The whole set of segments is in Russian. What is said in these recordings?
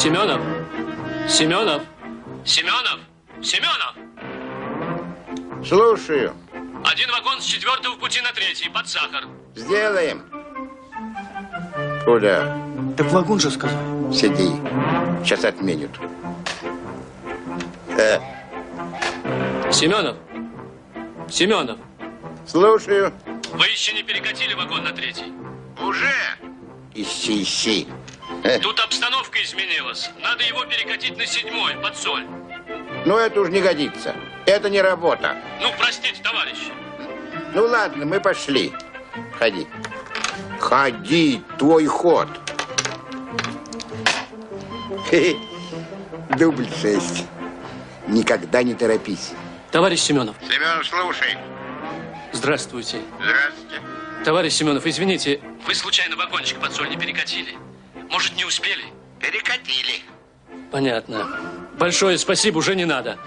Семенов? Семенов? Семенов? Семенов? Слушаю. Один вагон с четвертого пути на третий, под сахар. Сделаем. Куда? Так вагон же сказал. Сиди. Сейчас отменят. Э, Семенов? Семенов? слушаю. Вы еще не перекатили вагон на третий? Уже? Ищи, ищи. Э, Тут обстановка изменилась. Надо его перекатить на седьмой, под соль. ну, это уж не годится. Это не работа. Ну, простите, товарищи. Ну, ладно, мы пошли. Ходи. Ходи, твой ход. Хе-хе. Дубль шесть. Никогда не торопись. Товарищ Семенов, Семен, слушай. здравствуйте. Здравствуйте. Товарищ Семенов, извините, вы случайно вагончик под соль не перекатили? Может, не успели? Перекатили. Понятно. Большое спасибо, уже не надо.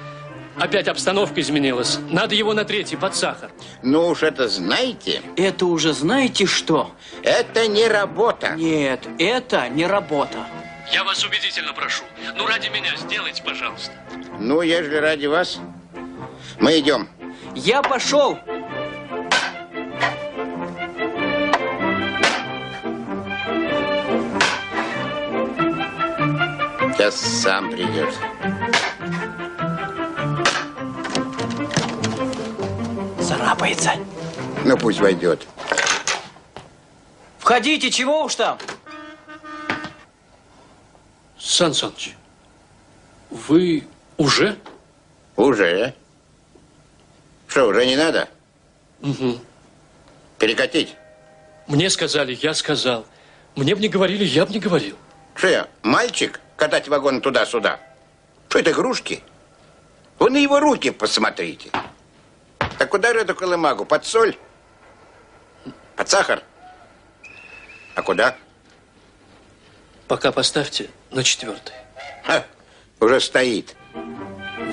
Опять обстановка изменилась. Надо его на третий, под сахар. Ну уж это знаете, Это уже знаете что? это не работа. Нет, это не работа. Я вас убедительно прошу. Ну, ради меня сделайте, пожалуйста. Ну, ежели ради вас, мы идем. Я пошел. Сейчас сам придет. Царапается. Ну, пусть войдет. Входите, чего уж там? Сан Саныч, вы уже? Уже. Что, уже не надо? Угу. Перекатить? Мне сказали, я сказал. Мне бы не говорили, я бы не говорил. Что я, мальчик, катать вагон туда-сюда? Что это, игрушки? Вы на его руки посмотрите. Так куда же эту колымагу? Под соль? Под сахар? А куда? Пока поставьте на четвертый. Ха, уже стоит.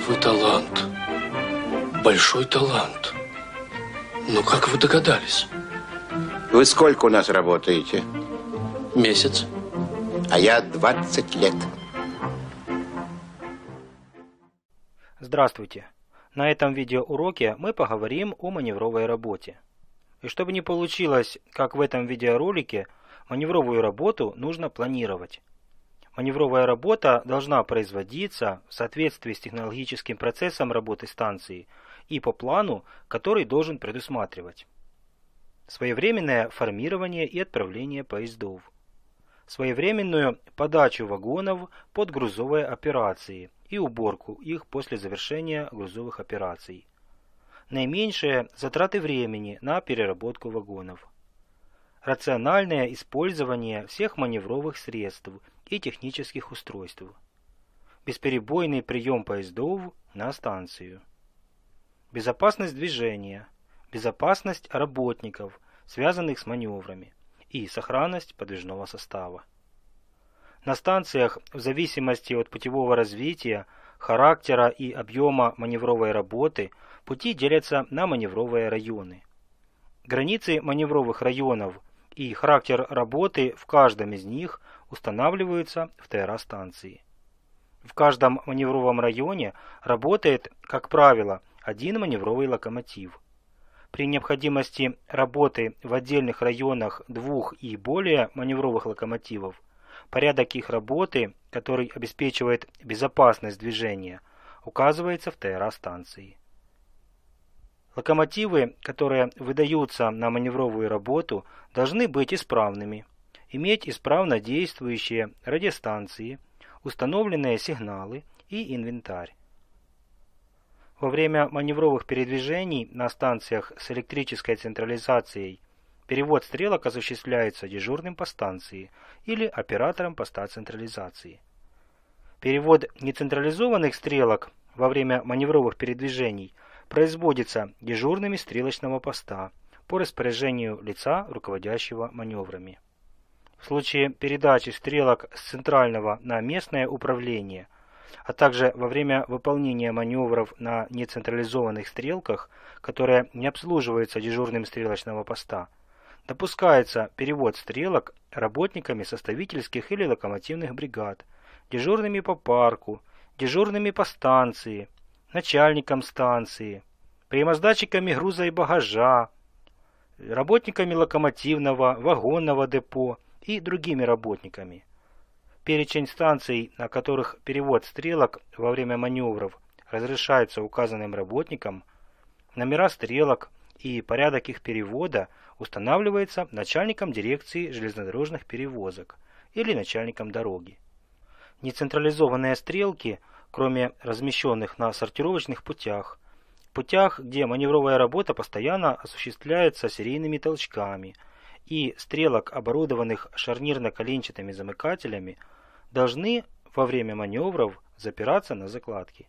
Вы талант. Большой талант. Ну, как вы догадались? Вы сколько у нас работаете? Месяц. А я 20 лет. Здравствуйте! На этом видеоуроке мы поговорим о маневровой работе. И чтобы не получилось, как в этом видеоролике, маневровую работу нужно планировать. Маневровая работа должна производиться в соответствии с технологическим процессом работы станции и по плану, который должен предусматривать. Своевременное формирование и отправление поездов. Своевременную подачу вагонов под грузовые операции и уборку их после завершения грузовых операций. Наименьшие затраты времени на переработку вагонов. Рациональное использование всех маневровых средств и технических устройств. Бесперебойный прием поездов на станцию. Безопасность движения. Безопасность работников, связанных с маневрами. И сохранность подвижного состава. На станциях, в зависимости от путевого развития, характера и объема маневровой работы, пути делятся на маневровые районы. Границы маневровых районов и характер работы в каждом из них устанавливаются в ТРА станции. В каждом маневровом районе работает, как правило, один маневровый локомотив. При необходимости работы в отдельных районах двух и более маневровых локомотивов порядок их работы, который обеспечивает безопасность движения, указывается в ТРА станции. Локомотивы, которые выдаются на маневровую работу, должны быть исправными, иметь исправно действующие радиостанции, установленные сигналы и инвентарь. Во время маневровых передвижений на станциях с электрической централизацией перевод стрелок осуществляется дежурным по станции или оператором поста централизации. Перевод нецентрализованных стрелок во время маневровых передвижений производится дежурными стрелочного поста по распоряжению лица, руководящего маневрами. В случае передачи стрелок с центрального на местное управление, а также во время выполнения маневров на нецентрализованных стрелках, которые не обслуживаются дежурным стрелочного поста, допускается перевод стрелок работниками составительских или локомотивных бригад, дежурными по парку, дежурными по станции, начальником станции, приемоздатчиками груза и багажа, работниками локомотивного, вагонного депо и другими работниками. Перечень станций, на которых перевод стрелок во время маневров разрешается указанным работникам, номера стрелок и порядок их перевода устанавливается начальником дирекции железнодорожных перевозок или начальником дороги. Нецентрализованные стрелки, кроме размещенных на сортировочных путях, путях, где маневровая работа постоянно осуществляется серийными толчками, и стрелок, оборудованных шарнирно-коленчатыми замыкателями, должны во время маневров запираться на закладки.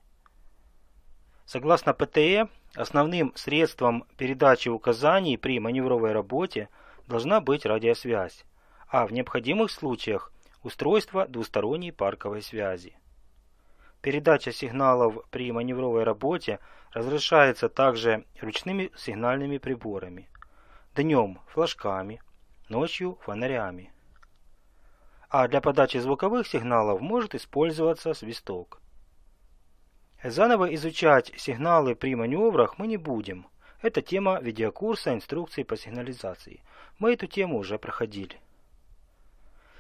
Согласно ПТЭ, основным средством передачи указаний при маневровой работе должна быть радиосвязь, а в необходимых случаях устройство двусторонней парковой связи. Передача сигналов при маневровой работе разрешается также ручными сигнальными приборами, днем флажками, ночью фонарями. А для подачи звуковых сигналов может использоваться свисток. Заново изучать сигналы при маневрах мы не будем. Это тема видеокурса инструкции по сигнализации. Мы эту тему уже проходили.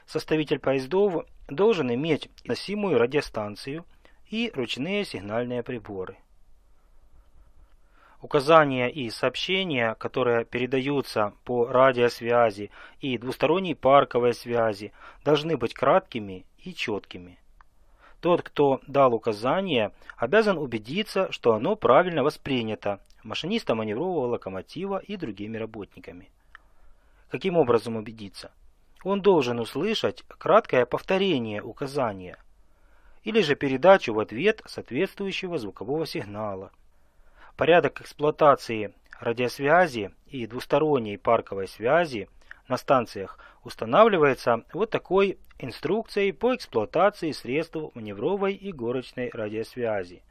Составитель поездов должен иметь носимую радиостанцию и ручные сигнальные приборы. Указания и сообщения, которые передаются по радиосвязи и двусторонней парковой связи, должны быть краткими и четкими. Тот, кто дал указание, обязан убедиться, что оно правильно воспринято машинистом маневрового локомотива и другими работниками. Каким образом убедиться? Он должен услышать краткое повторение указания или же передачу в ответ соответствующего звукового сигнала. Порядок эксплуатации радиосвязи и двусторонней парковой связи на станциях устанавливается вот такой инструкцией по эксплуатации средств маневровой и горочной радиосвязи.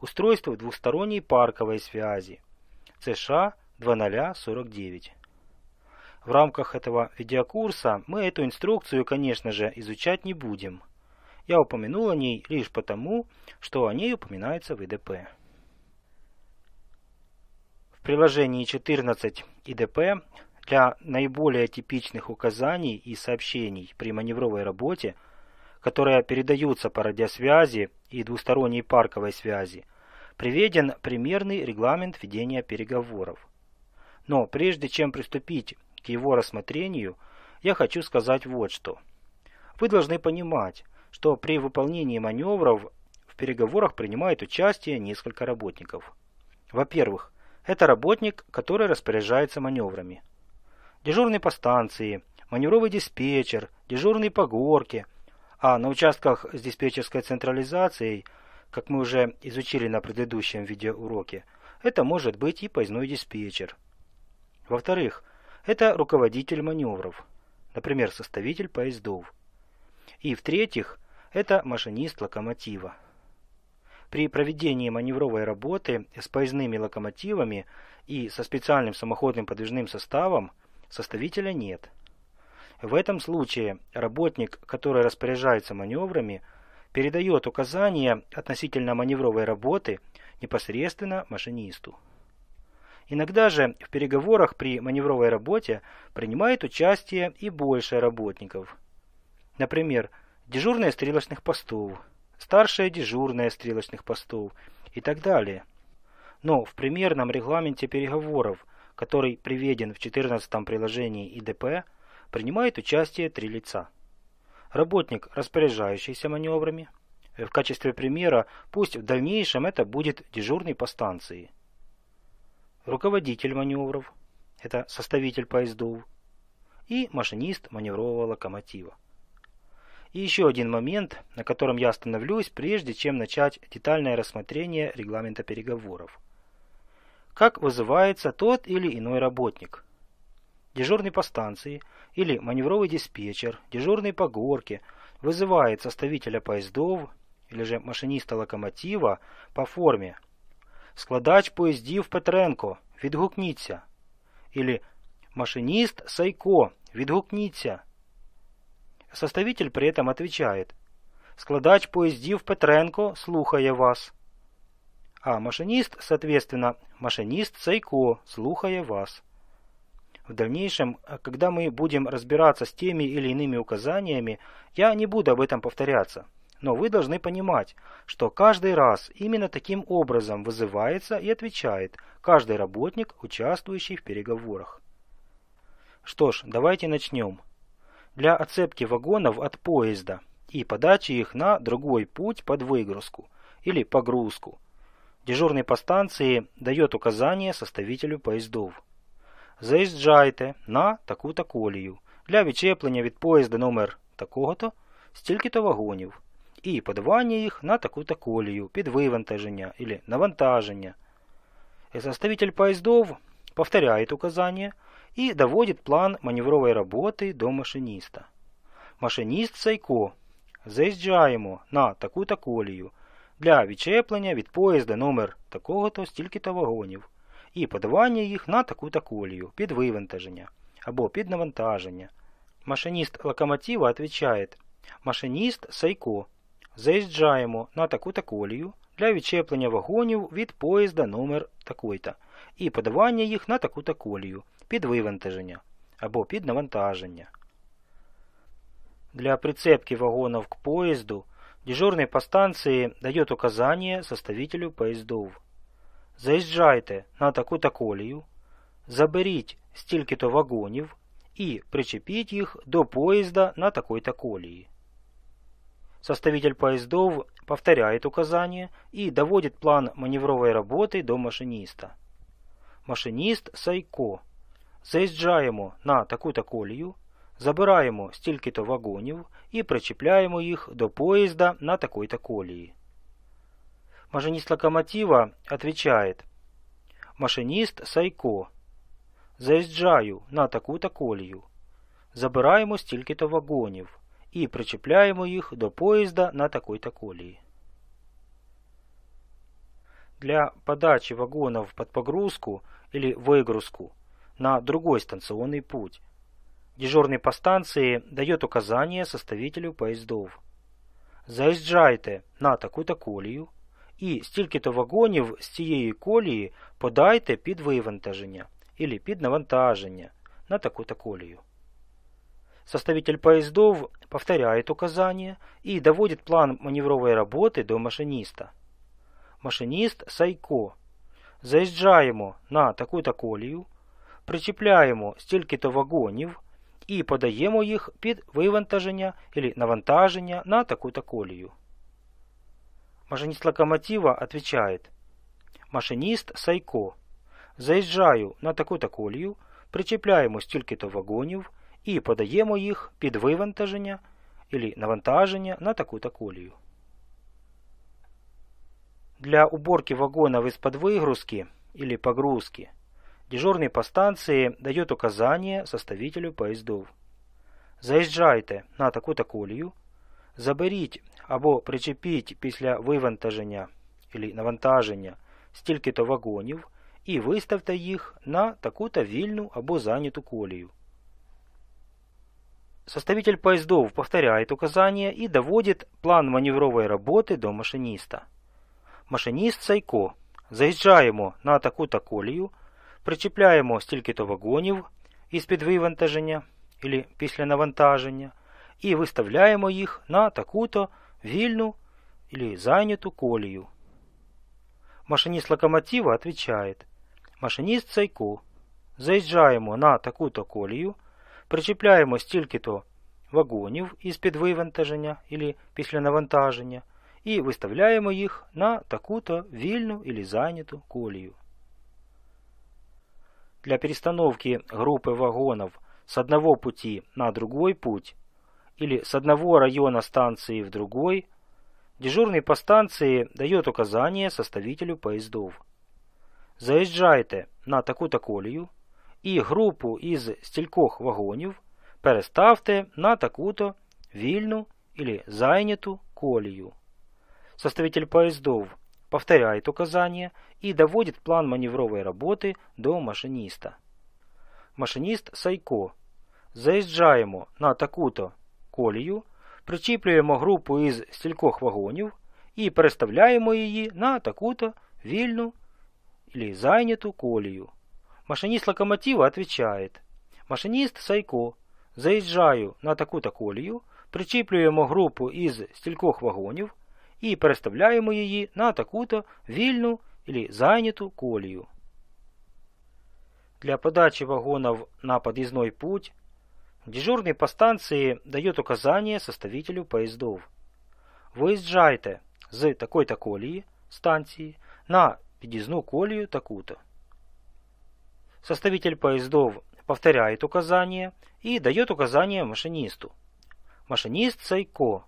Устройство двусторонней парковой связи. США 2049. В рамках этого видеокурса мы эту инструкцию, конечно же, изучать не будем. Я упомянул о ней лишь потому, что о ней упоминается в ИДП. В приложении 14 ИДП для наиболее типичных указаний и сообщений при маневровой работе, которые передаются по радиосвязи и двусторонней парковой связи, приведен примерный регламент ведения переговоров. Но прежде чем приступить к его рассмотрению, я хочу сказать вот что. Вы должны понимать, что при выполнении маневров в переговорах принимает участие несколько работников. Во-первых, это работник, который распоряжается маневрами дежурный по станции, маневровый диспетчер, дежурный по горке, а на участках с диспетчерской централизацией, как мы уже изучили на предыдущем видеоуроке, это может быть и поездной диспетчер. Во-вторых, это руководитель маневров, например, составитель поездов. И в-третьих, это машинист локомотива. При проведении маневровой работы с поездными локомотивами и со специальным самоходным подвижным составом – Составителя нет. В этом случае работник, который распоряжается маневрами, передает указания относительно маневровой работы непосредственно машинисту. Иногда же в переговорах при маневровой работе принимает участие и больше работников. Например, дежурные стрелочных постов, старшие дежурные стрелочных постов и так далее. Но в примерном регламенте переговоров который приведен в 14 приложении ИДП, принимает участие три лица. Работник, распоряжающийся маневрами. В качестве примера, пусть в дальнейшем это будет дежурный по станции. Руководитель маневров, это составитель поездов. И машинист маневрового локомотива. И еще один момент, на котором я остановлюсь, прежде чем начать детальное рассмотрение регламента переговоров как вызывается тот или иной работник. Дежурный по станции или маневровый диспетчер, дежурный по горке вызывает составителя поездов или же машиниста локомотива по форме «Складач поездів Петренко, відгукніться» или «Машинист Сайко, відгукніться». Составитель при этом отвечает складач поїздів Петренко слухає вас. А машинист, соответственно, машинист Сайко слухає вас. В дальнейшем, когда мы будем разбираться с теми или иными указаниями, я не буду об этом повторяться. Но вы должны понимать, что каждый раз именно таким образом вызывается и отвечает каждый работник, участвующий в переговорах. Что ж, давайте начнем. Для отцепки вагонов от поезда и подачи их на другой путь под выгрузку или погрузку. Дежурный по станции дает указание составителю поездов. Заїжджайте на таку-то колію для відчеплення від поїзда номер такого-то стільки-то вагонів і подавання їх на таку-то колію під вивантаження или навантаження. И составитель поездов повторяет указания и доводит план маневровой работы до машиниста. Машиніст Сайко. Заїжджаємо на таку-то колію для відчеплення від поїзда номер такого-то стільки-то вагонів і подавання їх на таку-то колію під вивантаження або під навантаження. Машиніст локомотива отвечает Машиніст Сайко. Заїжджаємо на таку-то колію для відчеплення вагонів від поїзда номер такой-то і подавання їх на таку-то колію під вивантаження або під навантаження. Для прицепки вагонов к поезду дежурный по станции дает указание составителю поездов. Заїжджайте на таку-то колію, заберіть стільки-то вагонів і причепіть їх до поезда на такой-то колії. Составитель поездов повторяет указания и доводит план маневровой работы до машиниста. Машиніст Сайко. Заїжджаємо на таку-то колію, забираємо стільки-то вагонів і причіпляємо їх до поїзда на такой-то колії. Машинист локомотива отвечает Машинист Сайко. Заїжджаю на таку-то колію. Забираємо стільки-то вагонів і причіпляємо їх до поїзда на такой-то колії. Для подачи вагонов под погрузку или выгрузку на другой станционный путь дежурный по станции дает указание составителю поездов. Заїжджайте на таку-то колію і стільки-то вагонів з цієї колії подайте під вивантаження или під навантаження на таку-то колію. Составитель поездов повторяет указания и доводит план маневровой работы до машиниста. Машиніст Сайко. Заїжджаємо на таку-то колію, причіпляємо стільки-то вагонів і подаємо їх під вивантаження или навантаження на таку-то колію. Машинист локомотива отвечает Машинист Сайко. Заїжджаю на таку-то колію, причіпляємо стільки-то вагонів і подаємо їх під вивантаження или навантаження на таку-то колію. Для уборки вагонов из-под выгрузки или погрузки дежурный по станции дает указание составителю поездов. Заїжджайте на таку-то колію, заберіть або причепіть після вивантаження или навантаження стільки-то вагонів і виставте їх на таку-то вільну або зайняту колію. Составитель поездов повторяет указания и доводит план маневровой работы до машиниста. Машиніст Сайко. Заїжджаємо на таку-то колію, причіпляємо стільки-то вагонів із-під вивантаження или після навантаження і виставляємо їх на таку-то вільну или зайняту колію. Машиніст локомотива отвечает Машиніст Сайко. Заїжджаємо на таку-то колію, причіпляємо стільки-то вагонів із-під вивантаження или після навантаження і виставляємо їх на таку-то вільну или зайняту колію. Для перестановки группы вагонов с одного пути на другой путь или с одного района станции в другой, дежурный по станции дает указание составителю поездов. Заїжджайте на таку-то колію і групу із стількох вагонів переставте на таку-то вільну или зайняту колію. Составитель поездов повторяет указания и доводит план маневровой работы до машиниста. Машинист Сайко. Заїжджаємо на таку-то колію, причіплюємо групу із стількох вагонів і переставляємо її на таку-то вільну или зайняту колію. Машинист локомотива отвечает. Машинист Сайко. Заїжджаю на таку-то колію, причіплюємо групу із стількох вагонів і переставляємо її на таку-то вільну или зайняту колію. Для подачи вагонов на подъездной путь дежурный по станции дает указание составителю поездов. Виїжджайте з такої-то колії станції на під'їзну колію таку-то. Составитель поездов повторяет указание и дает указание машинисту. Машинист Сайко.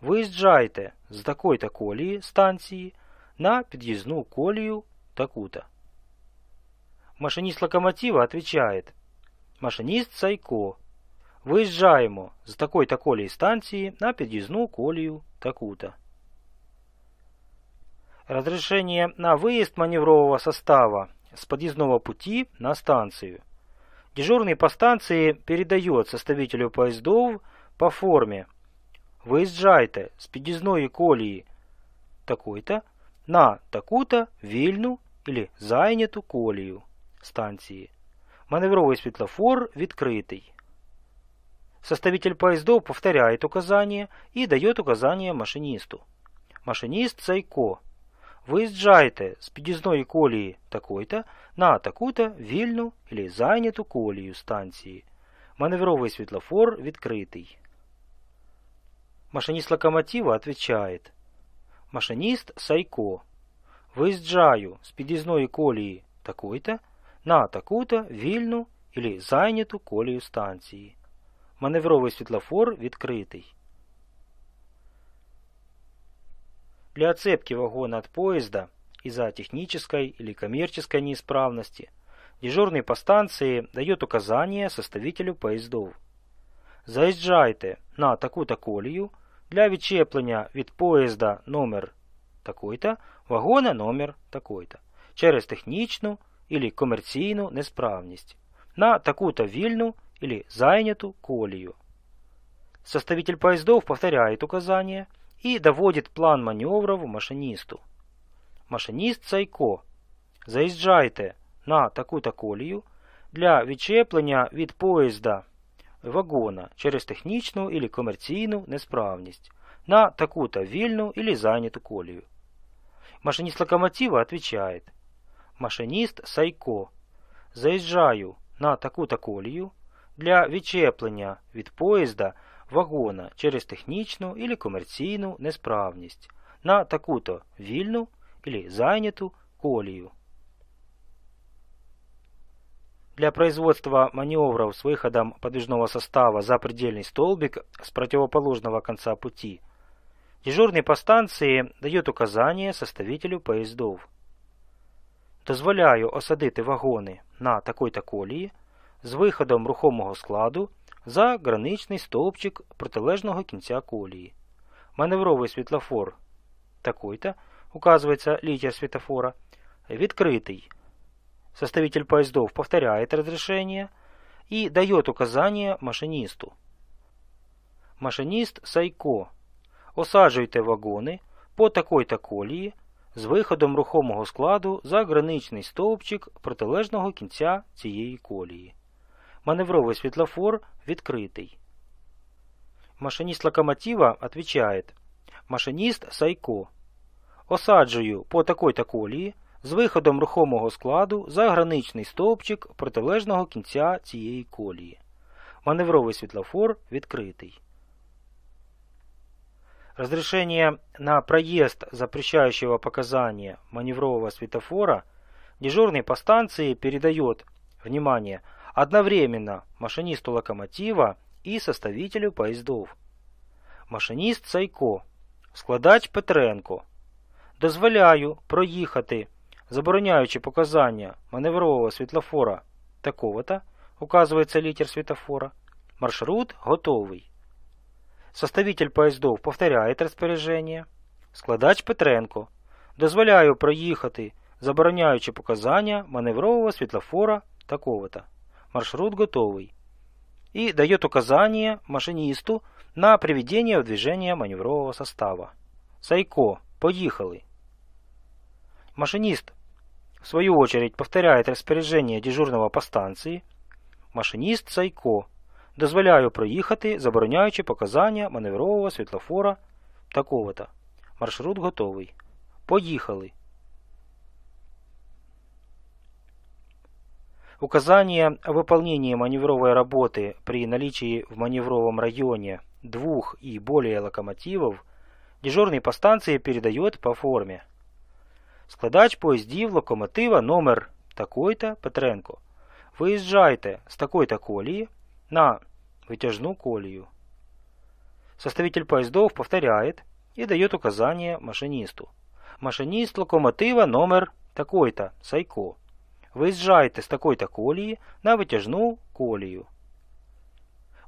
Виїжджайте з такої-то колії станції на під'їзну колію таку-то. Машинист локомотива отвечает. Машинист Сайко. Виїжджаємо з такої-то колії станції на під'їзну колію таку-то. Разрешение на выезд маневрового состава с подъездного пути на станцию. Дежурный по станции передает составителю поездов по форме «Выезжайте с під'їзної колії такой-то на таку-то вільну или зайняту колію станції. Маневровий світлофор відкритий. Составитель поездов повторяет указание и дает указание машинисту. Машинист Сайко. Виїжджайте з під'їзної колії такої-то на таку-то вільну или зайняту колію станції. Маневровий світлофор відкритий. Машинист локомотива отвечает. Машинист Сайко. Виїжджаю з під'їзної колії такої-то на таку-то вільну или зайняту колію станції. Маневровий світлофор відкритий. Для отцепки вагона от поезда из-за технической или коммерческой неисправности дежурный по станции дает указание составителю поездов. Заїжджайте на таку-то колію Для відчеплення від поїзда номер такой-то, вагона номер такой-то через технічну или комерційну несправність на таку-то вільну или зайняту колію. Составитель поездов повторяет указания и доводит план маневров машинисту. Машинист Сайко. Заїжджайте на таку-то колію для відчеплення від поїзда вагона через технічну или комерційну несправність на таку-то вільну или зайняту колію. Машинист локомотива отвечает. Машинист Сайко. Заїжджаю на таку-то колію для відчеплення від поїзда вагона через технічну или комерційну несправність на таку-то вільну или зайняту колію. Для производства маневров с выходом подвижного состава за предельный столбик с противоположного конца пути дежурный по станции дает указание составителю поездов. Дозволяю осадити вагони на такой-то колії з виходом рухомого складу за граничний стовпчик протилежного кінця колії. Маневровий світлофор такой-то, указывается литер светофора, відкритий. Составитель поездов повторяет разрешение и дает указание машинисту. Машинист Сайко. Осаджуйте вагони по такой-то колії з виходом рухомого складу за граничний стовпчик протилежного кінця цієї колії. Маневровий світлофор відкритий. Машинист локомотива отвечает. Машинист Сайко. Осаджую по такой-то колії з виходом рухомого складу за граничний стовпчик протилежного кінця цієї колії. Маневровий світлофор відкритий. Разрешение на проезд запрещающего показания маневрового светофора дежурный по станции передает, внимание, одновременно машинисту локомотива и составителю поездов. Машиніст Сайко, складач Петренко. Дозволяю проїхати, забороняючи показання маневрового світлофора такого-то, указывается литер светофора, маршрут готовий. Составитель поездов повторяет розпорядження. Складач Петренко. Дозволяю проїхати, забороняючи показання маневрового світлофора такого-то. Маршрут готовий. И дает указание машинисту на приведение в движение маневрового состава. Сайко, поехали. Машинист, в свою очередь, повторяет распоряджение дежурного по станції. Машиніст Сайко. Дозволяю проїхати, забороняючи показання маневрового світлофора такого-то. Маршрут готовий. Поїхали. Указание о выполнении маневровой работы при наличии в маневровом районе двух и более локомотивов дежурный по станции передает по форме. Складач поїздів локомотива номер такой-то Петренко. Виїжджайте з такой-то колії на вытяжную колію. Составитель поездов повторяет и дает указание машинисту. Машинист локомотива номер такой-то, Сайко. Выезжайте с такой-то колії на вытяжную колію.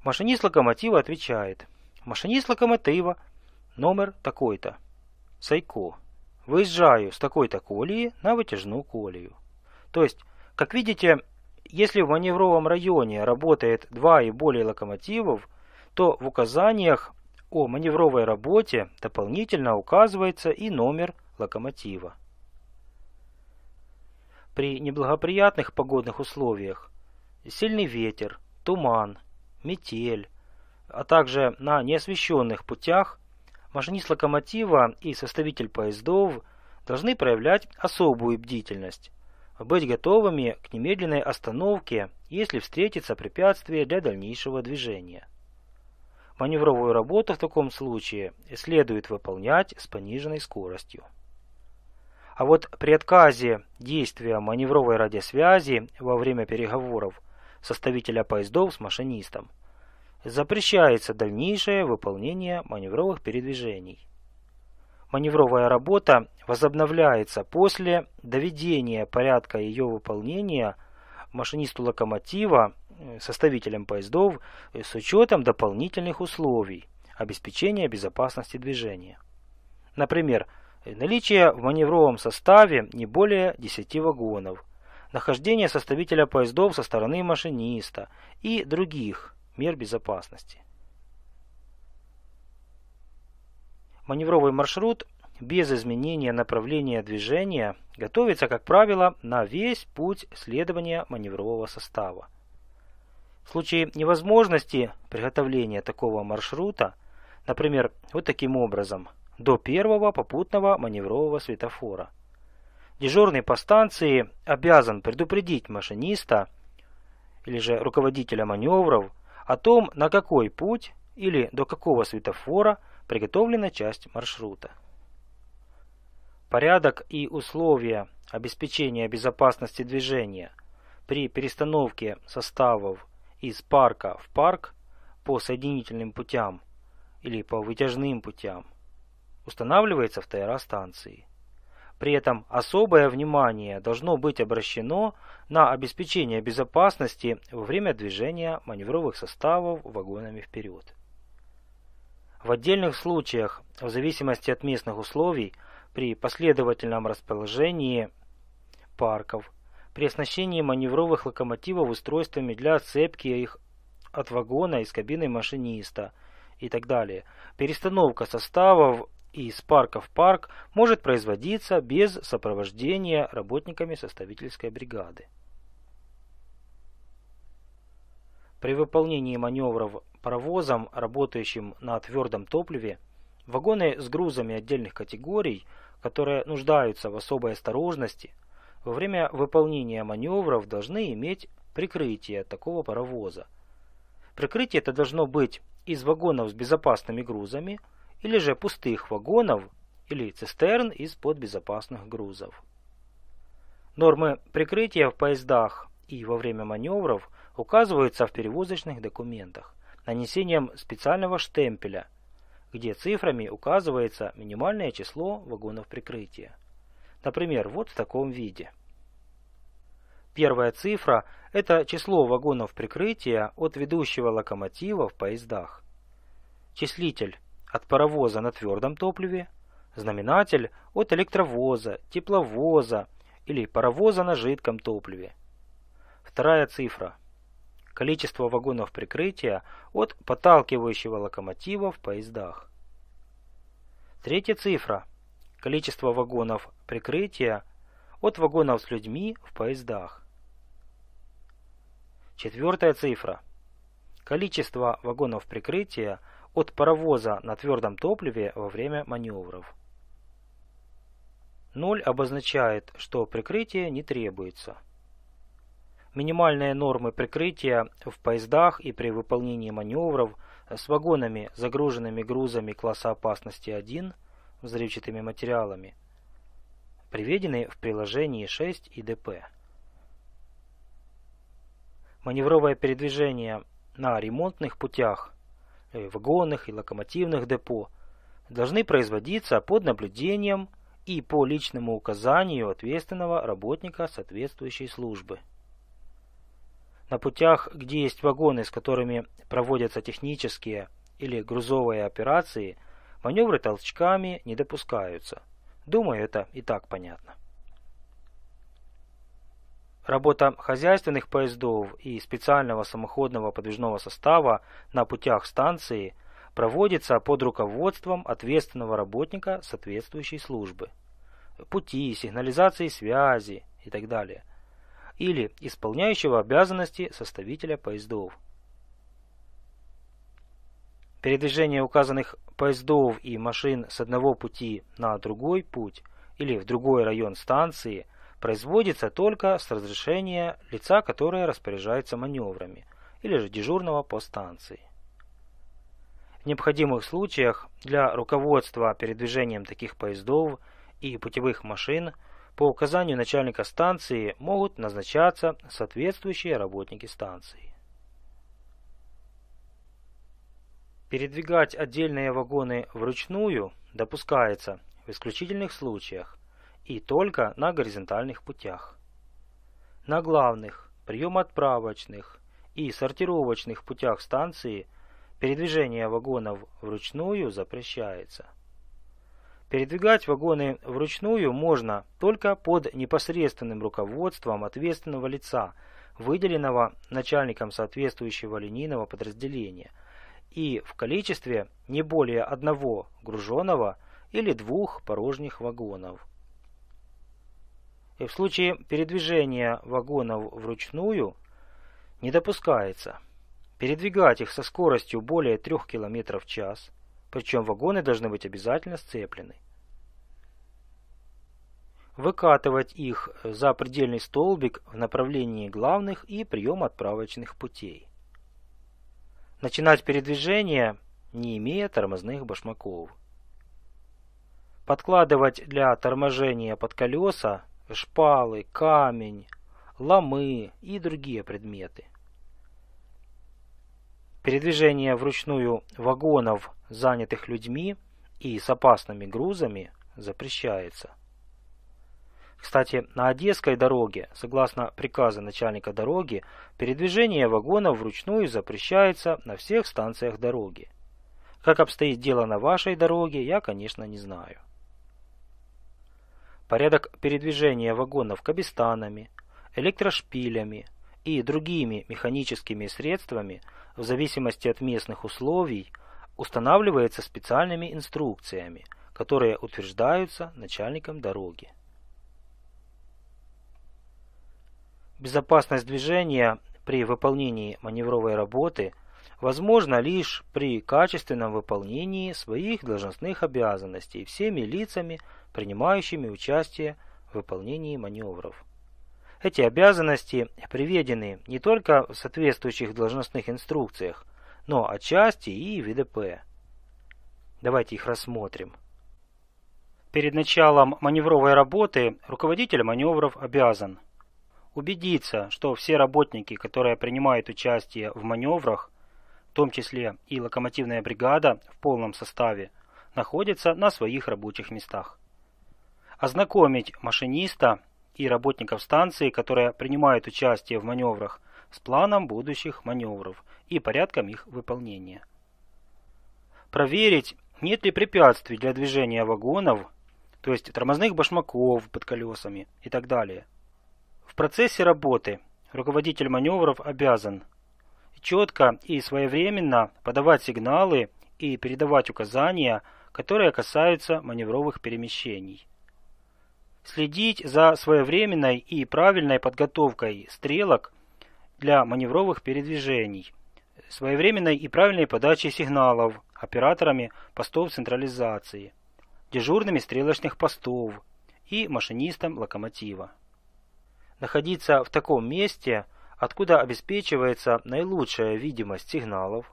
Машинист локомотива отвечает. Машинист локомотива номер такой-то, Сайко. Выезжаю с такой-то колії на вытяжную колію. То есть, как видите, если в маневровом районе работает два и более локомотивов, то в указаниях о маневровой работе дополнительно указывается и номер локомотива. При неблагоприятных погодных условиях сильный ветер, туман, метель, а также на неосвещенных путях машинист локомотива и составитель поездов должны проявлять особую бдительность, быть готовыми к немедленной остановке, если встретится препятствие для дальнейшего движения. Маневровую работу в таком случае следует выполнять с пониженной скоростью. А вот при отказе действия маневровой радиосвязи во время переговоров составителя поездов с машинистом запрещается дальнейшее выполнение маневровых передвижений. Маневровая работа возобновляется после доведения порядка ее выполнения машинисту локомотива, составителям поездов с учетом дополнительных условий обеспечения безопасности движения. Например, наличие в маневровом составе не более 10 вагонов, нахождение составителя поездов со стороны машиниста и других мер безопасности. Маневровый маршрут без изменения направления движения готовится, как правило, на весь путь следования маневрового состава. В случае невозможности приготовления такого маршрута, например, вот таким образом, до первого попутного маневрового светофора, дежурный по станции обязан предупредить машиниста или же руководителя маневров о том, на какой путь или до какого светофора приготовлена часть маршрута. Порядок и условия обеспечения безопасности движения при перестановке составов из парка в парк по соединительным путям или по вытяжным путям устанавливается в ТРА станции. При этом особое внимание должно быть обращено на обеспечение безопасности во время движения маневровых составов вагонами вперед. В отдельных случаях, в зависимости от местных условий, при последовательном расположении парков, при оснащении маневровых локомотивов устройствами для отцепки их от вагона из кабины машиниста и так далее, перестановка составов из парка в парк может производиться без сопровождения работниками составительской бригады. При выполнении маневров паровозом, работающим на твердом топливе, вагоны с грузами отдельных категорий, которые нуждаются в особой осторожности, во время выполнения маневров должны иметь прикрытие такого паровоза. Прикрытие это должно быть из вагонов с безопасными грузами или же пустых вагонов или цистерн из-под безопасных грузов. Нормы прикрытия в поездах и во время маневров указываются в перевозочных документах нанесением специального штемпеля, где цифрами указывается минимальное число вагонов прикрытия. Например, вот в таком виде. Первая цифра – это число вагонов прикрытия от ведущего локомотива в поездах. Числитель от паровоза на твердом топливе, знаменатель от электровоза, тепловоза или паровоза на жидком топливе. Вторая цифра количество вагонов прикрытия от подталкивающего локомотива в поездах. Третья цифра – количество вагонов прикрытия от вагонов с людьми в поездах. Четвертая цифра – количество вагонов прикрытия от паровоза на твердом топливе во время маневров. Ноль обозначает, что прикрытие не требуется. Минимальные нормы прикрытия в поездах и при выполнении маневров с вагонами, загруженными грузами класса опасности 1, взрывчатыми материалами, приведены в приложении 6 ИДП. Маневровое передвижение на ремонтных путях, вагонных и локомотивных депо должны производиться под наблюдением и по личному указанию ответственного работника соответствующей службы. На путях, где есть вагоны, с которыми проводятся технические или грузовые операции, маневры толчками не допускаются. Думаю, это и так понятно. Работа хозяйственных поездов и специального самоходного подвижного состава на путях станции проводится под руководством ответственного работника соответствующей службы. Пути, сигнализации связи и так далее – или исполняющего обязанности составителя поездов. Передвижение указанных поездов и машин с одного пути на другой путь или в другой район станции производится только с разрешения лица, которое распоряжается маневрами, или же дежурного по станции. В необходимых случаях для руководства передвижением таких поездов и путевых машин – по указанию начальника станции могут назначаться соответствующие работники станции. Передвигать отдельные вагоны вручную допускается в исключительных случаях и только на горизонтальных путях. На главных, прием-отправочных и сортировочных путях станции передвижение вагонов вручную запрещается. Передвигать вагоны вручную можно только под непосредственным руководством ответственного лица, выделенного начальником соответствующего линейного подразделения, и в количестве не более одного груженного или двух порожних вагонов. И в случае передвижения вагонов вручную не допускается передвигать их со скоростью более 3 км в час – причем вагоны должны быть обязательно сцеплены. Выкатывать их за предельный столбик в направлении главных и прием-отправочных путей. Начинать передвижение, не имея тормозных башмаков. Подкладывать для торможения под колеса шпалы, камень, ломы и другие предметы. Передвижение вручную вагонов, занятых людьми и с опасными грузами, запрещается. Кстати, на Одесской дороге, согласно приказу начальника дороги, передвижение вагонов вручную запрещается на всех станциях дороги. Как обстоит дело на вашей дороге, я, конечно, не знаю. Порядок передвижения вагонов кабистанами, электрошпилями и другими механическими средствами – в зависимости от местных условий устанавливается специальными инструкциями, которые утверждаются начальником дороги. Безопасность движения при выполнении маневровой работы возможна лишь при качественном выполнении своих должностных обязанностей всеми лицами, принимающими участие в выполнении маневров. Эти обязанности приведены не только в соответствующих должностных инструкциях, но отчасти и в ВДП. Давайте их рассмотрим. Перед началом маневровой работы руководитель маневров обязан убедиться, что все работники, которые принимают участие в маневрах, в том числе и локомотивная бригада в полном составе, находятся на своих рабочих местах. Ознакомить машиниста и работников станции, которые принимают участие в маневрах, с планом будущих маневров и порядком их выполнения. Проверить, нет ли препятствий для движения вагонов, то есть тормозных башмаков под колесами и так далее. В процессе работы руководитель маневров обязан четко и своевременно подавать сигналы и передавать указания, которые касаются маневровых перемещений. Следить за своевременной и правильной подготовкой стрелок для маневровых передвижений, своевременной и правильной подачей сигналов операторами постов централизации, дежурными стрелочных постов и машинистом локомотива. Находиться в таком месте, откуда обеспечивается наилучшая видимость сигналов,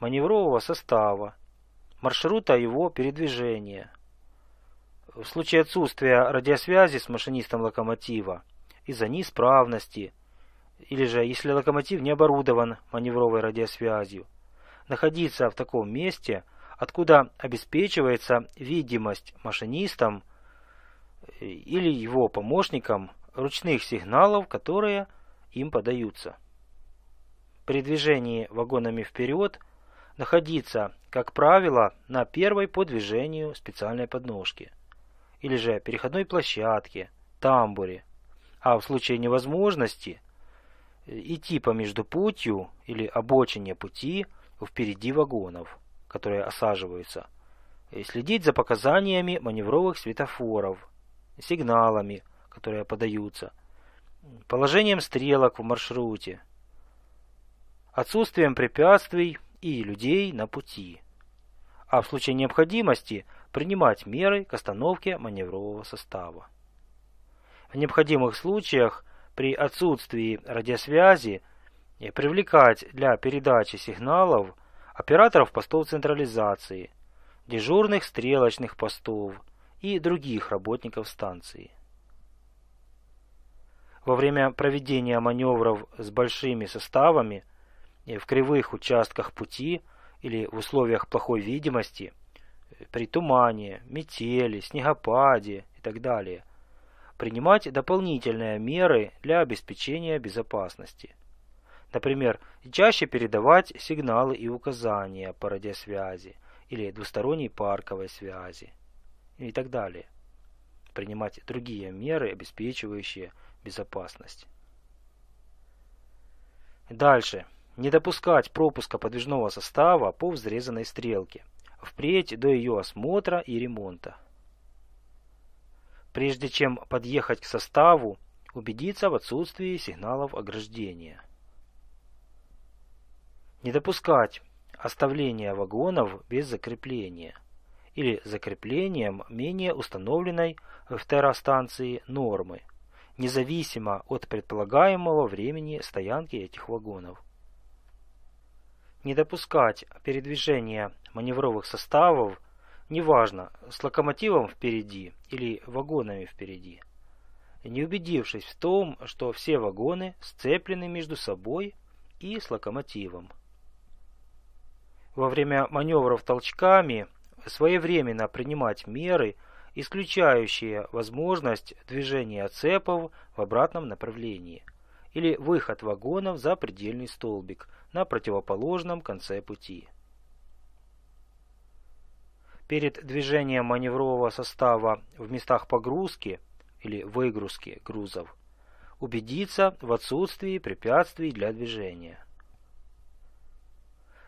маневрового состава, маршрута его передвижения. В случае отсутствия радиосвязи с машинистом локомотива из-за неисправности, или же если локомотив не оборудован маневровой радиосвязью, находиться в таком месте, откуда обеспечивается видимость машинистам или его помощникам ручных сигналов, которые им подаются. При движении вагонами вперед – находиться, как правило, на первой по движению специальной подножке, или же переходной площадке, тамбуре, а в случае невозможности идти по междупутью или обочине пути впереди вагонов, которые осаживаются, и следить за показаниями маневровых светофоров, сигналами, которые подаются, положением стрелок в маршруте, отсутствием препятствий и людей на пути, а в случае необходимости принимать меры к остановке маневрового состава. В необходимых случаях при отсутствии радиосвязи привлекать для передачи сигналов операторов постов централизации, дежурных стрелочных постов и других работников станции. Во время проведения маневров с большими составами в кривых участках пути или в условиях плохой видимости, при тумане, метели, снегопаде и так далее, принимать дополнительные меры для обеспечения безопасности. Например, чаще передавать сигналы и указания по радиосвязи или двусторонней парковой связи и так далее. Принимать другие меры, обеспечивающие безопасность. Дальше. Не допускать пропуска подвижного состава по взрезанной стрелке, впредь до ее осмотра и ремонта. Прежде чем подъехать к составу, убедиться в отсутствии сигналов ограждения. Не допускать оставления вагонов без закрепления или закреплением менее установленной в террастанции нормы, независимо от предполагаемого времени стоянки этих вагонов не допускать передвижения маневровых составов, неважно, с локомотивом впереди или вагонами впереди, не убедившись в том, что все вагоны сцеплены между собой и с локомотивом. Во время маневров толчками своевременно принимать меры, исключающие возможность движения цепов в обратном направлении или выход вагонов за предельный столбик – на противоположном конце пути. Перед движением маневрового состава в местах погрузки или выгрузки грузов убедиться в отсутствии препятствий для движения.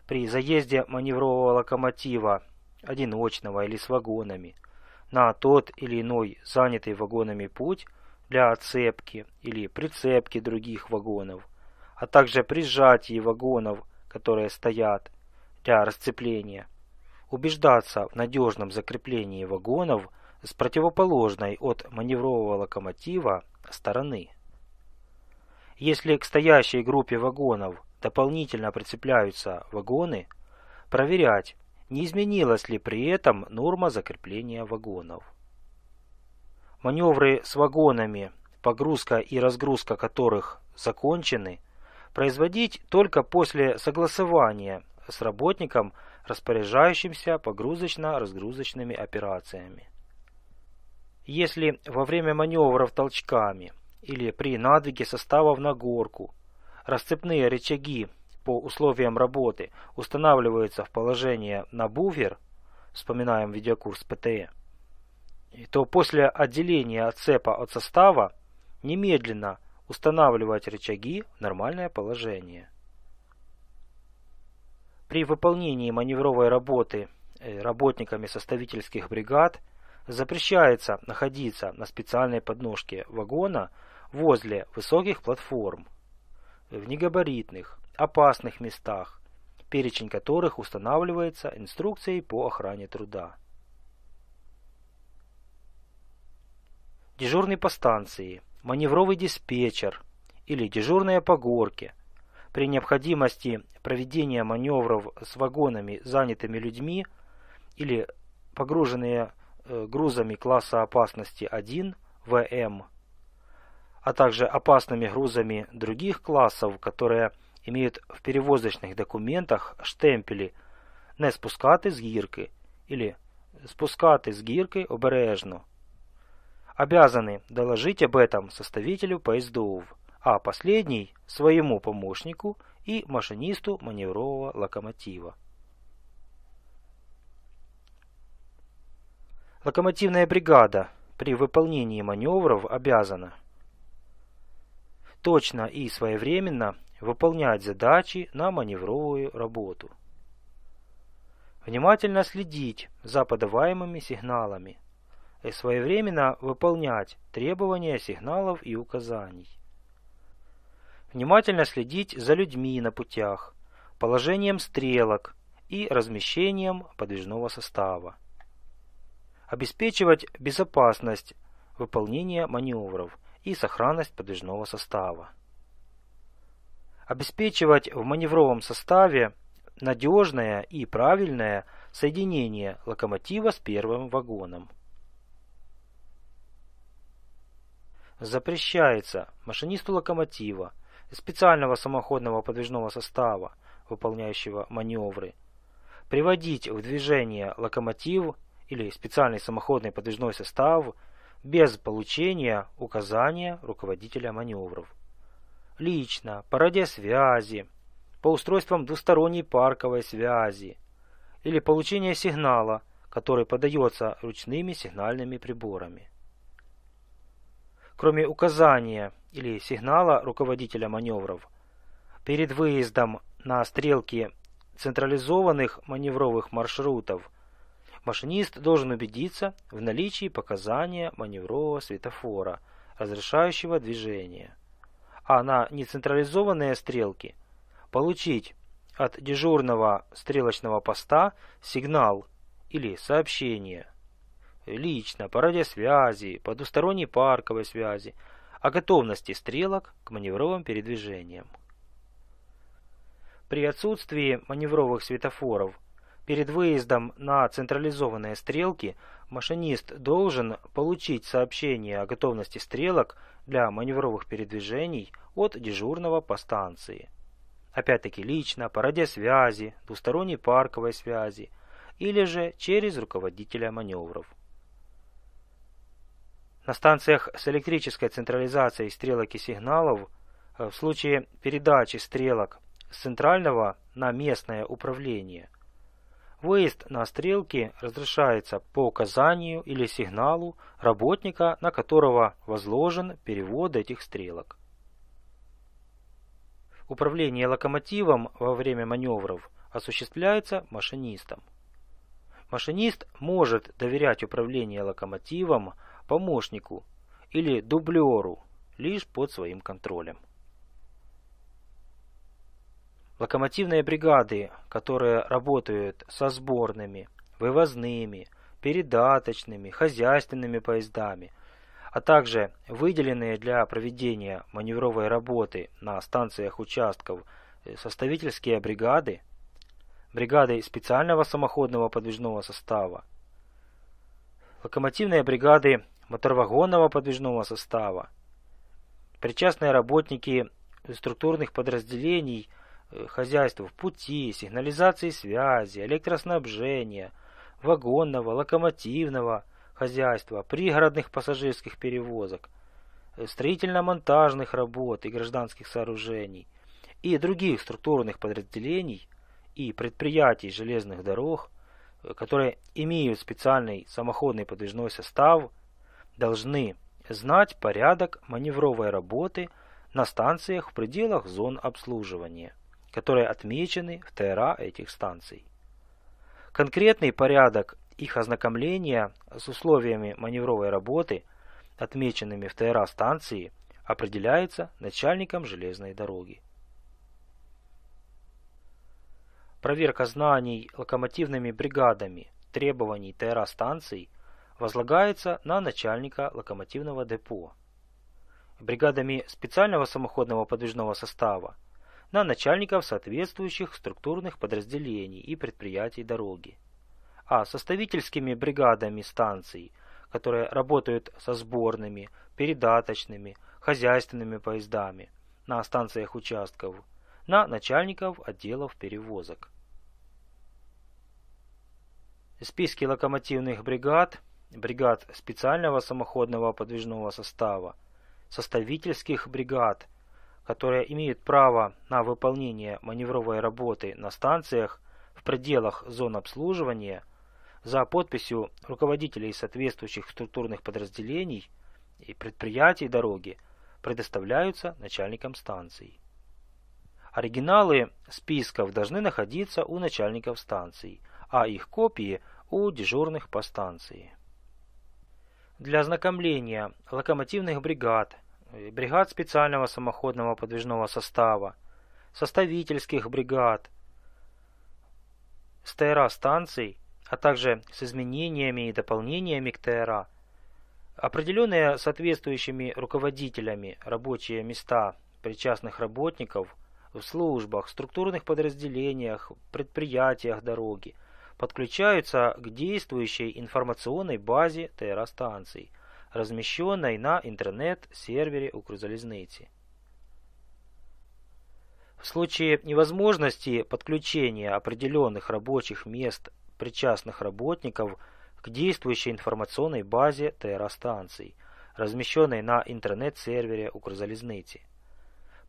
При заезде маневрового локомотива, одиночного или с вагонами, на тот или иной занятый вагонами путь для отцепки или прицепки других вагонов – а также при сжатии вагонов, которые стоят для расцепления, убеждаться в надежном закреплении вагонов с противоположной от маневрового локомотива стороны. Если к стоящей группе вагонов дополнительно прицепляются вагоны, проверять, не изменилась ли при этом норма закрепления вагонов. Маневры с вагонами, погрузка и разгрузка которых закончены, производить только после согласования с работником, распоряжающимся погрузочно-разгрузочными операциями. Если во время маневров толчками или при надвиге составов на горку расцепные рычаги по условиям работы устанавливаются в положение на буфер, вспоминаем видеокурс ПТЭ, то после отделения цепа от состава немедленно устанавливать рычаги в нормальное положение. При выполнении маневровой работы э, работниками составительских бригад запрещается находиться на специальной подножке вагона возле высоких платформ, в негабаритных, опасных местах, перечень которых устанавливается инструкцией по охране труда. Дежурный по станции, маневровый диспетчер или дежурная по горке – при необходимости проведения маневров с вагонами, занятыми людьми или погруженные э, грузами класса опасности 1 ВМ, а также опасными грузами других классов, которые имеют в перевозочных документах штемпели «не спускати з гірки» или «спускати з гірки обережно», обязаны доложить об этом составителю поездов а последний – своему помощнику и машинисту маневрового локомотива. Локомотивная бригада при выполнении маневров обязана точно и своевременно выполнять задачи на маневровую работу. Внимательно следить за подаваемыми сигналами и своевременно выполнять требования сигналов и указаний внимательно следить за людьми на путях, положением стрелок и размещением подвижного состава. Обеспечивать безопасность выполнения маневров и сохранность подвижного состава. Обеспечивать в маневровом составе надежное и правильное соединение локомотива с первым вагоном. Запрещается машинисту локомотива специального самоходного подвижного состава, выполняющего маневры, приводить в движение локомотив или специальный самоходный подвижной состав без получения указания руководителя маневров. Лично, по радиосвязи, по устройствам двусторонней парковой связи или получения сигнала, который подается ручными сигнальными приборами. Кроме указания или сигнала руководителя маневров. Перед выездом на стрелки централизованных маневровых маршрутов машинист должен убедиться в наличии показания маневрового светофора, разрешающего движение. А на нецентрализованные стрелки получить от дежурного стрелочного поста сигнал или сообщение лично по радиосвязи, по двусторонней парковой связи, о готовности стрелок к маневровым передвижениям. При отсутствии маневровых светофоров перед выездом на централизованные стрелки машинист должен получить сообщение о готовности стрелок для маневровых передвижений от дежурного по станции. Опять-таки лично, по радиосвязи, двусторонней парковой связи или же через руководителя маневров. На станциях с электрической централизацией стрелок и сигналов э, в случае передачи стрелок с центрального на местное управление выезд на стрелки разрешается по указанию или сигналу работника, на которого возложен перевод этих стрелок. Управление локомотивом во время маневров осуществляется машинистом. Машинист может доверять управление локомотивом помощнику или дублеру лишь под своим контролем. Локомотивные бригады, которые работают со сборными, вывозными, передаточными, хозяйственными поездами, а также выделенные для проведения маневровой работы на станциях участков э, составительские бригады, бригады специального самоходного подвижного состава, локомотивные бригады моторвагонного подвижного состава, причастные работники структурных подразделений э, хозяйств пути, сигнализации связи, электроснабжения, вагонного, локомотивного хозяйства, пригородных пассажирских перевозок, э, строительно-монтажных работ и гражданских сооружений и других структурных подразделений и предприятий железных дорог, э, которые имеют специальный самоходный подвижной состав – должны знать порядок маневровой работы на станциях в пределах зон обслуживания, которые отмечены в ТРА этих станций. Конкретный порядок их ознакомления с условиями маневровой работы, отмеченными в ТРА станции, определяется начальником железной дороги. Проверка знаний локомотивными бригадами требований ТРА станций возлагается на начальника локомотивного депо. Бригадами специального самоходного подвижного состава на начальников соответствующих структурных подразделений и предприятий дороги. А составительскими бригадами станций, которые работают со сборными, передаточными, хозяйственными поездами на станциях участков, на начальников отделов перевозок. Списки локомотивных бригад, бригад специального самоходного подвижного состава, составительских бригад, которые имеют право на выполнение маневровой работы на станциях в пределах зон обслуживания за подписью руководителей соответствующих структурных подразделений и предприятий дороги предоставляются начальникам станций. Оригиналы списков должны находиться у начальников станций, а их копии у дежурных по станции. Для ознакомления локомотивных бригад, бригад специального самоходного подвижного состава, составительских бригад, с ТРА станций, а также с изменениями и дополнениями к ТРА, определенные соответствующими руководителями рабочие места причастных работников в службах, структурных подразделениях, предприятиях дороги подключаются к действующей информационной базе ТРА станций, размещенной на интернет-сервере Укрзалізниці. В случае невозможности подключения определенных рабочих мест причастных работников к действующей информационной базе ТРА станций, размещенной на интернет-сервере Укрзалізниці.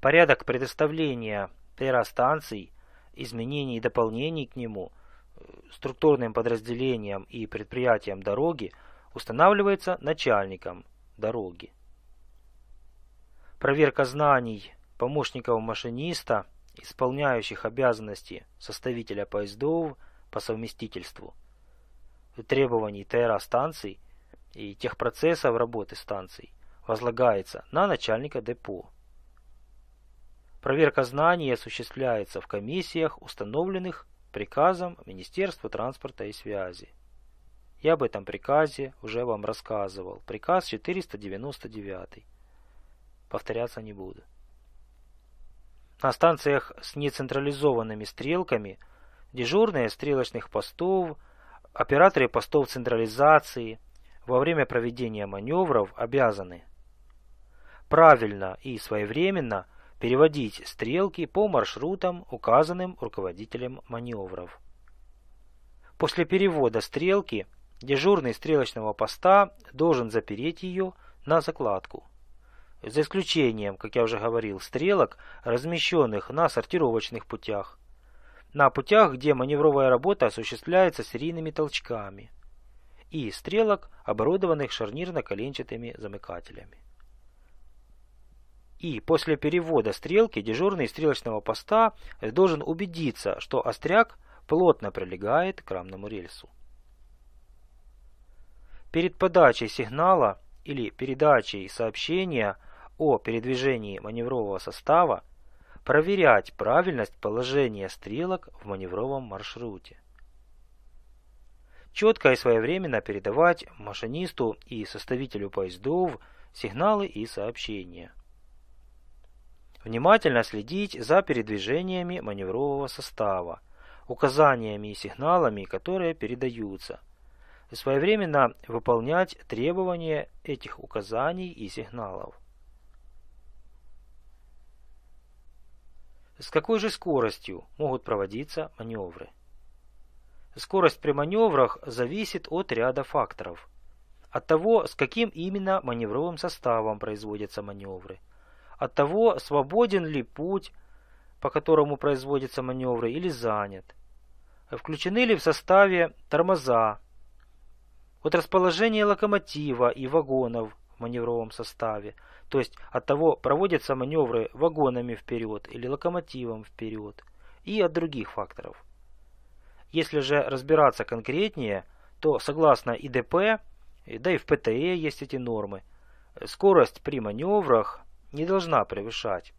Порядок предоставления ТРА станций, изменений и дополнений к нему э, структурным подразделениям и предприятиям дороги устанавливается начальником дороги. Проверка знаний помощников машиниста, исполняющих обязанности составителя поездов по совместительству, требований ТРА станций и техпроцессов работы станций возлагается на начальника депо. Проверка знаний осуществляется в комиссиях, установленных приказом Министерства транспорта и связи. Я об этом приказе уже вам рассказывал. Приказ 499. Повторяться не буду. На станциях с нецентрализованными стрелками дежурные стрелочных постов, операторы постов централизации во время проведения маневров обязаны правильно и своевременно переводить стрелки по маршрутам, указанным руководителем маневров. После перевода стрелки дежурный стрелочного поста должен запереть ее на закладку. За исключением, как я уже говорил, стрелок, размещенных на сортировочных путях. На путях, где маневровая работа осуществляется серийными толчками. И стрелок, оборудованных шарнирно-коленчатыми замыкателями. И после перевода стрелки дежурный стрелочного поста должен убедиться, что остряк плотно прилегает к рамному рельсу. Перед подачей сигнала или передачей сообщения о передвижении маневрового состава проверять правильность положения стрелок в маневровом маршруте. Четко и своевременно передавать машинисту и составителю поездов сигналы и сообщения. Внимательно следить за передвижениями маневрового состава, указаниями и сигналами, которые передаются. И своевременно выполнять требования этих указаний и сигналов. С какой же скоростью могут проводиться маневры? Скорость при маневрах зависит от ряда факторов. От того, с каким именно маневровым составом производятся маневры – от того, свободен ли путь, по которому производятся маневры, или занят. Включены ли в составе тормоза, от расположения локомотива и вагонов в маневровом составе, то есть от того, проводятся маневры вагонами вперед или локомотивом вперед, и от других факторов. Если же разбираться конкретнее, то согласно ИДП, да и в ПТЭ есть эти нормы, скорость при маневрах не должна превышать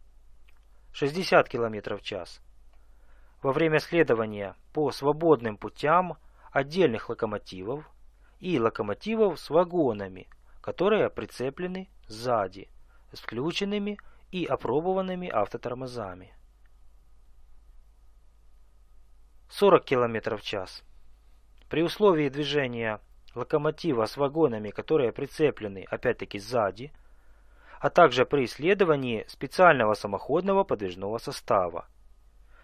60 км в час. Во время следования по свободным путям отдельных локомотивов и локомотивов с вагонами, которые прицеплены сзади, с включенными и опробованными автотормозами. 40 км в час. При условии движения локомотива с вагонами, которые прицеплены опять-таки сзади, а также при исследовании специального самоходного подвижного состава,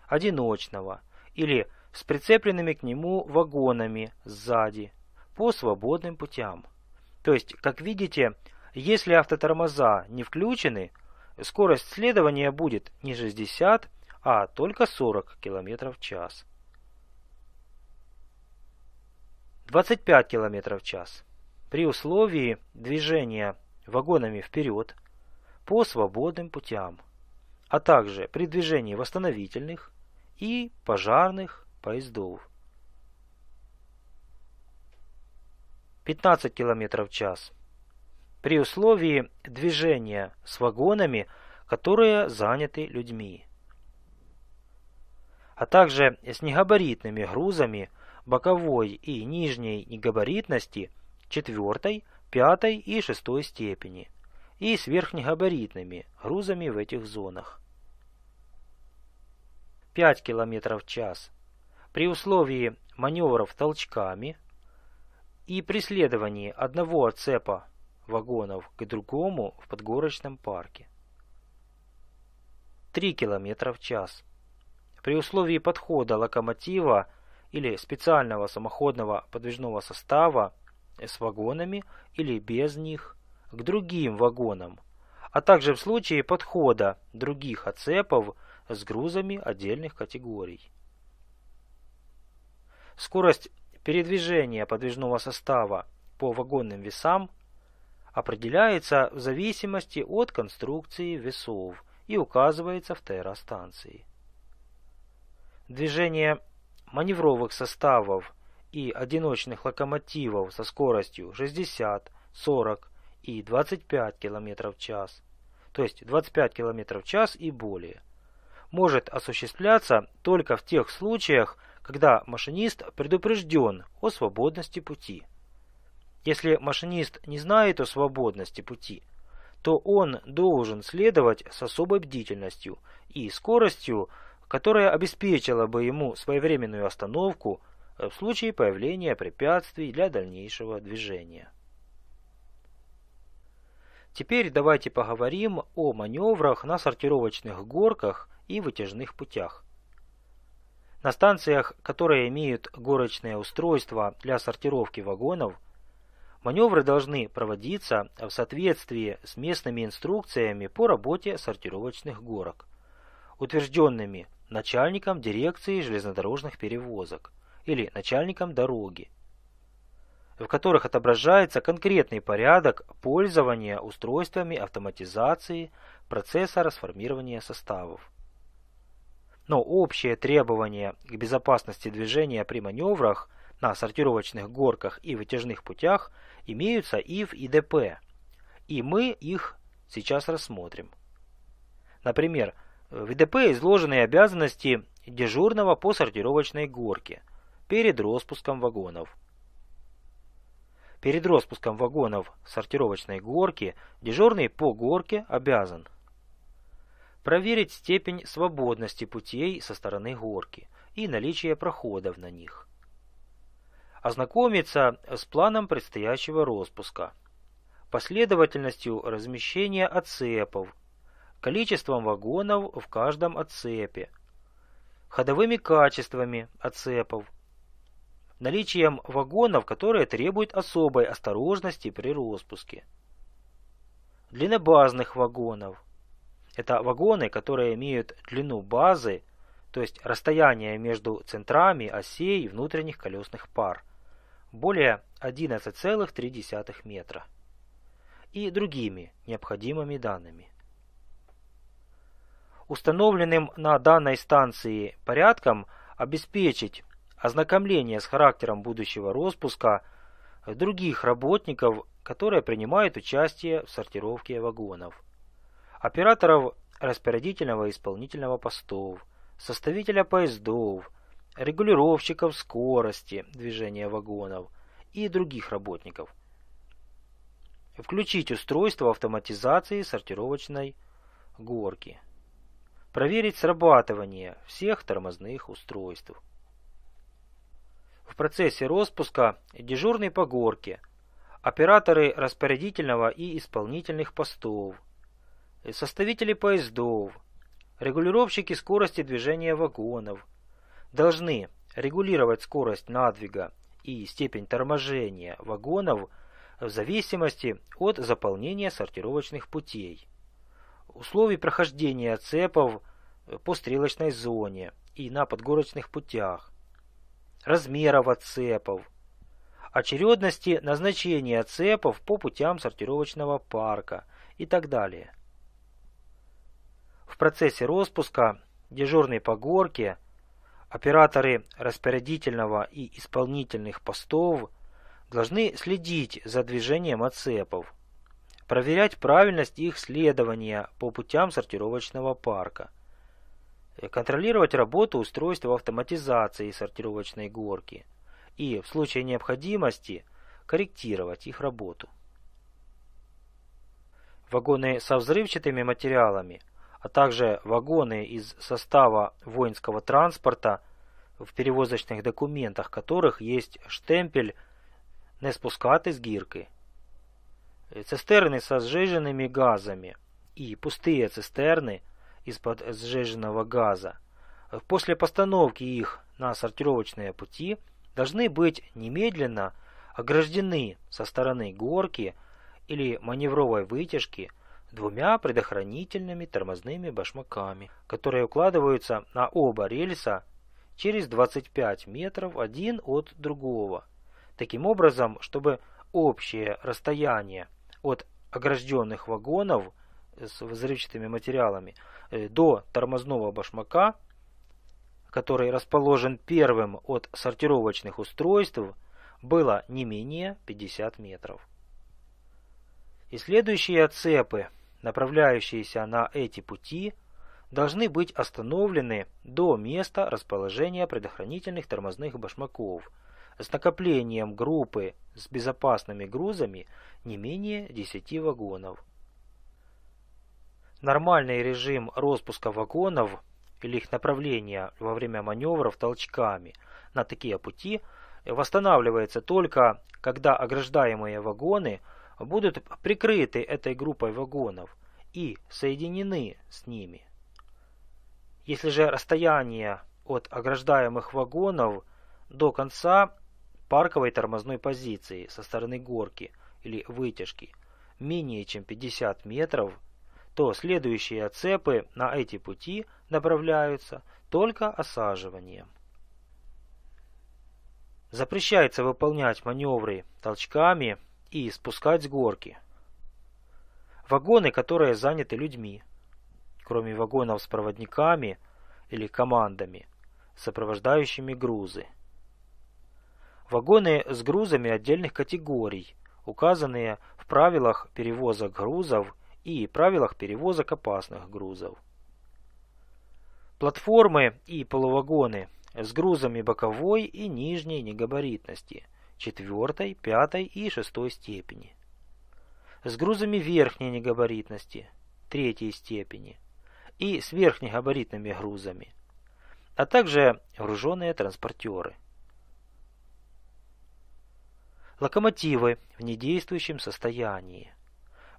одиночного или с прицепленными к нему вагонами сзади по свободным путям. То есть, как видите, если автотормоза не включены, скорость следования будет не 60, а только 40 км в час. 25 км в час при условии движения вагонами вперед по свободным путям, а также при движении восстановительных и пожарных поездов. 15 км в час при условии движения с вагонами, которые заняты людьми, а также с негабаритными грузами боковой и нижней негабаритности четвертой, пятой и шестой степени и с верхнегабаритными грузами в этих зонах. 5 км в час при условии маневров толчками и преследовании одного отцепа вагонов к другому в подгорочном парке. 3 км в час при условии подхода локомотива или специального самоходного подвижного состава с вагонами или без них к другим вагонам, а также в случае подхода других оцепов с грузами отдельных категорий. Скорость передвижения подвижного состава по вагонным весам определяется в зависимости от конструкции весов и указывается в террастанции. Движение маневровых составов и одиночных локомотивов со скоростью 60, 40 и 25 км в час, то есть 25 км в час и более, может осуществляться только в тех случаях, когда машинист предупрежден о свободности пути. Если машинист не знает о свободности пути, то он должен следовать с особой бдительностью и скоростью которая обеспечила бы ему своевременную остановку э, в случае появления препятствий для дальнейшего движения. Теперь давайте поговорим о маневрах на сортировочных горках и вытяжных путях. На станциях, которые имеют горочное устройство для сортировки вагонов, маневры должны проводиться в соответствии с местными инструкциями по работе сортировочных горок, утвержденными начальником дирекции железнодорожных перевозок или начальником дороги, в которых отображается конкретный порядок пользования устройствами автоматизации процесса расформирования составов. Но общие требования к безопасности движения при маневрах на сортировочных горках и вытяжных путях имеются и в ИДП, и мы их сейчас рассмотрим. Например, в ИДП изложены обязанности дежурного по сортировочной горке перед распуском вагонов. Перед распуском вагонов сортировочной горки дежурный по горке обязан проверить степень свободности путей со стороны горки и наличие проходов на них. Ознакомиться с планом предстоящего распуска, последовательностью размещения отцепов количеством вагонов в каждом отцепе, ходовыми качествами отцепов, наличием вагонов, которые требуют особой осторожности при распуске, длиннобазных вагонов. Это вагоны, которые имеют длину базы, то есть расстояние между центрами осей внутренних колесных пар, более 11,3 метра и другими необходимыми данными. Установленным на данной станции порядком обеспечить ознакомление с характером будущего распуска других работников, которые принимают участие в сортировке вагонов. Операторов распорядительного и исполнительного постов, составителя поездов, регулировщиков скорости движения вагонов и других работников. Включить устройство автоматизации сортировочной горки. Проверить срабатывание всех тормозных устройств. В процессе распуска дежурный по горке, операторы распорядительного и исполнительных постов, составители поездов, регулировщики скорости движения вагонов должны регулировать скорость надвига и степень торможения вагонов в зависимости от заполнения сортировочных путей условий прохождения цепов по стрелочной зоне и на подгорочных путях, размеров отцепов, очередности назначения цепов по путям сортировочного парка и так далее. В процессе распуска дежурный по горке, операторы распорядительного и исполнительных постов должны следить за движением отцепов, проверять правильность их следования по путям сортировочного парка, контролировать работу устройств автоматизации сортировочной горки и, в случае необходимости, корректировать их работу. Вагоны со взрывчатыми материалами, а также вагоны из состава воинского транспорта, в перевозочных документах которых есть штемпель «Не спускати с гирки», цистерны со сжиженными газами и пустые цистерны из-под сжиженного газа. После постановки их на сортировочные пути должны быть немедленно ограждены со стороны горки или маневровой вытяжки двумя предохранительными тормозными башмаками, которые укладываются на оба рельса через 25 метров один от другого, таким образом, чтобы общее расстояние от огражденных вагонов с взрывчатыми материалами э, до тормозного башмака, который расположен первым от сортировочных устройств, было не менее 50 метров. И следующие отцепы, направляющиеся на эти пути, должны быть остановлены до места расположения предохранительных тормозных башмаков – с накоплением группы с безопасными грузами не менее 10 вагонов. Нормальный режим распуска вагонов или их направления во время маневров толчками на такие пути восстанавливается только, когда ограждаемые вагоны будут прикрыты этой группой вагонов и соединены с ними. Если же расстояние от ограждаемых вагонов до конца парковой тормозной позиции со стороны горки или вытяжки менее чем 50 метров, то следующие отцепы на эти пути направляются только осаживанием. Запрещается выполнять маневры толчками и спускать с горки. Вагоны, которые заняты людьми, кроме вагонов с проводниками или командами, сопровождающими грузы. Вагоны с грузами отдельных категорий, указанные в правилах перевозок грузов и правилах перевозок опасных грузов. Платформы и полувагоны с грузами боковой и нижней негабаритности, четвертой, пятой и шестой степени. С грузами верхней негабаритности, третьей степени. И с верхнегабаритными грузами, а также груженные транспортеры. Локомотивы в недействующем состоянии,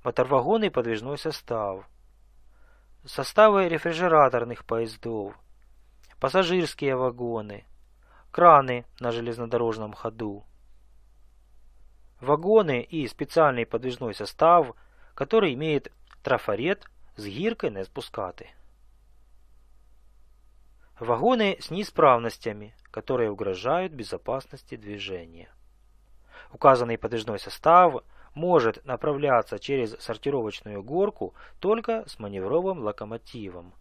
моторвагоны и подвижной состав, составы рефрижераторных поездов, пассажирские вагоны, краны на железнодорожном ходу, вагоны и специальный подвижной состав, который имеет трафарет с гиркой на спускаты. Вагоны с неисправностями, которые угрожают безопасности движения. Указанный подвижной состав может направляться через сортировочную горку только с маневровым локомотивом.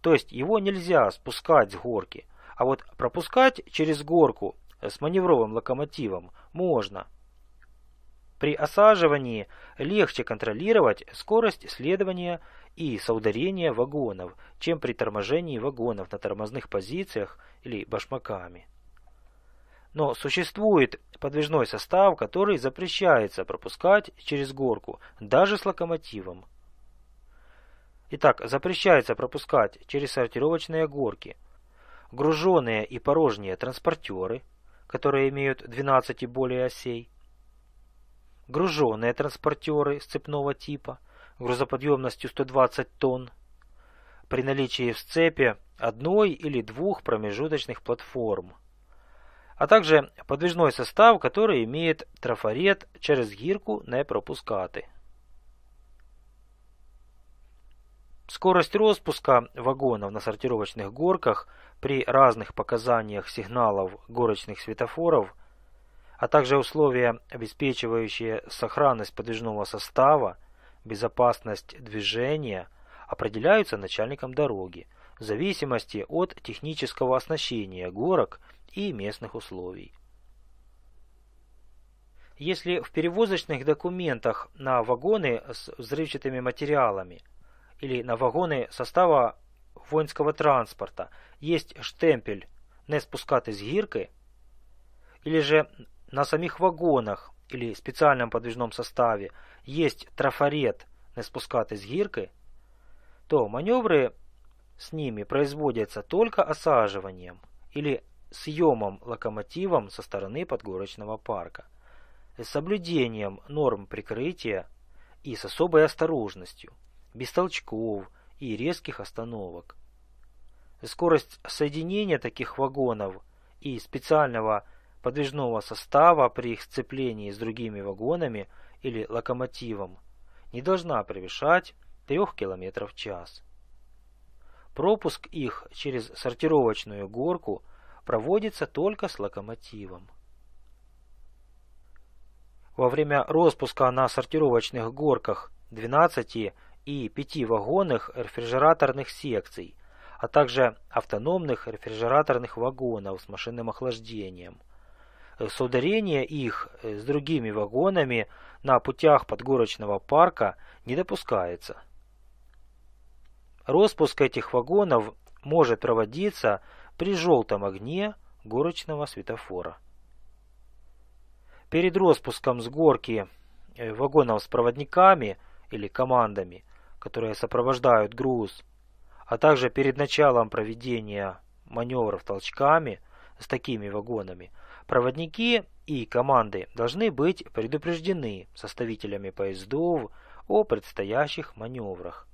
То есть его нельзя спускать с горки, а вот пропускать через горку с маневровым локомотивом можно. При осаживании легче контролировать скорость следования и соударения вагонов, чем при торможении вагонов на тормозных позициях или башмаками. Но существует подвижной состав, который запрещается пропускать через горку, даже с локомотивом. Итак, запрещается пропускать через сортировочные горки груженные и порожние транспортеры, которые имеют 12 и более осей, груженные транспортеры сцепного типа грузоподъемностью 120 тонн, при наличии в сцепе одной или двух промежуточных платформ, а также подвижной состав, который имеет трафарет через гирку не пропускати. Скорость распуска вагонов на сортировочных горках при разных показаниях сигналов горочных светофоров, а также условия, обеспечивающие сохранность подвижного состава, безопасность движения, определяются начальником дороги в зависимости от технического оснащения горок и местных условий. Если в перевозочных документах на вагоны с взрывчатыми материалами – или на вагоны состава воинского транспорта есть штемпель «Не спускати з гірки», или же на самих вагонах или специальном подвижном составе есть трафарет «Не спускати з гірки», то маневры с ними производятся только осаживанием или съемом локомотивом со стороны подгорочного парка, с соблюдением норм прикрытия и с особой осторожностью – без толчков и резких остановок. Скорость соединения таких вагонов и специального подвижного состава при их сцеплении с другими вагонами или локомотивом не должна превышать 3 км в час. Пропуск их через сортировочную горку проводится только с локомотивом. Во время распуска на сортировочных горках 12 и пятивагонных рефрижераторных секций, а также автономных рефрижераторных вагонов с машинным охлаждением. Соударение их с другими вагонами на путях подгорочного парка не допускается. Роспуск этих вагонов может проводиться при желтом огне горочного светофора. Перед распуском с горки э, вагонов с проводниками или командами которые сопровождают груз, а также перед началом проведения маневров толчками с такими вагонами, проводники и команды должны быть предупреждены составителями поездов о предстоящих маневрах.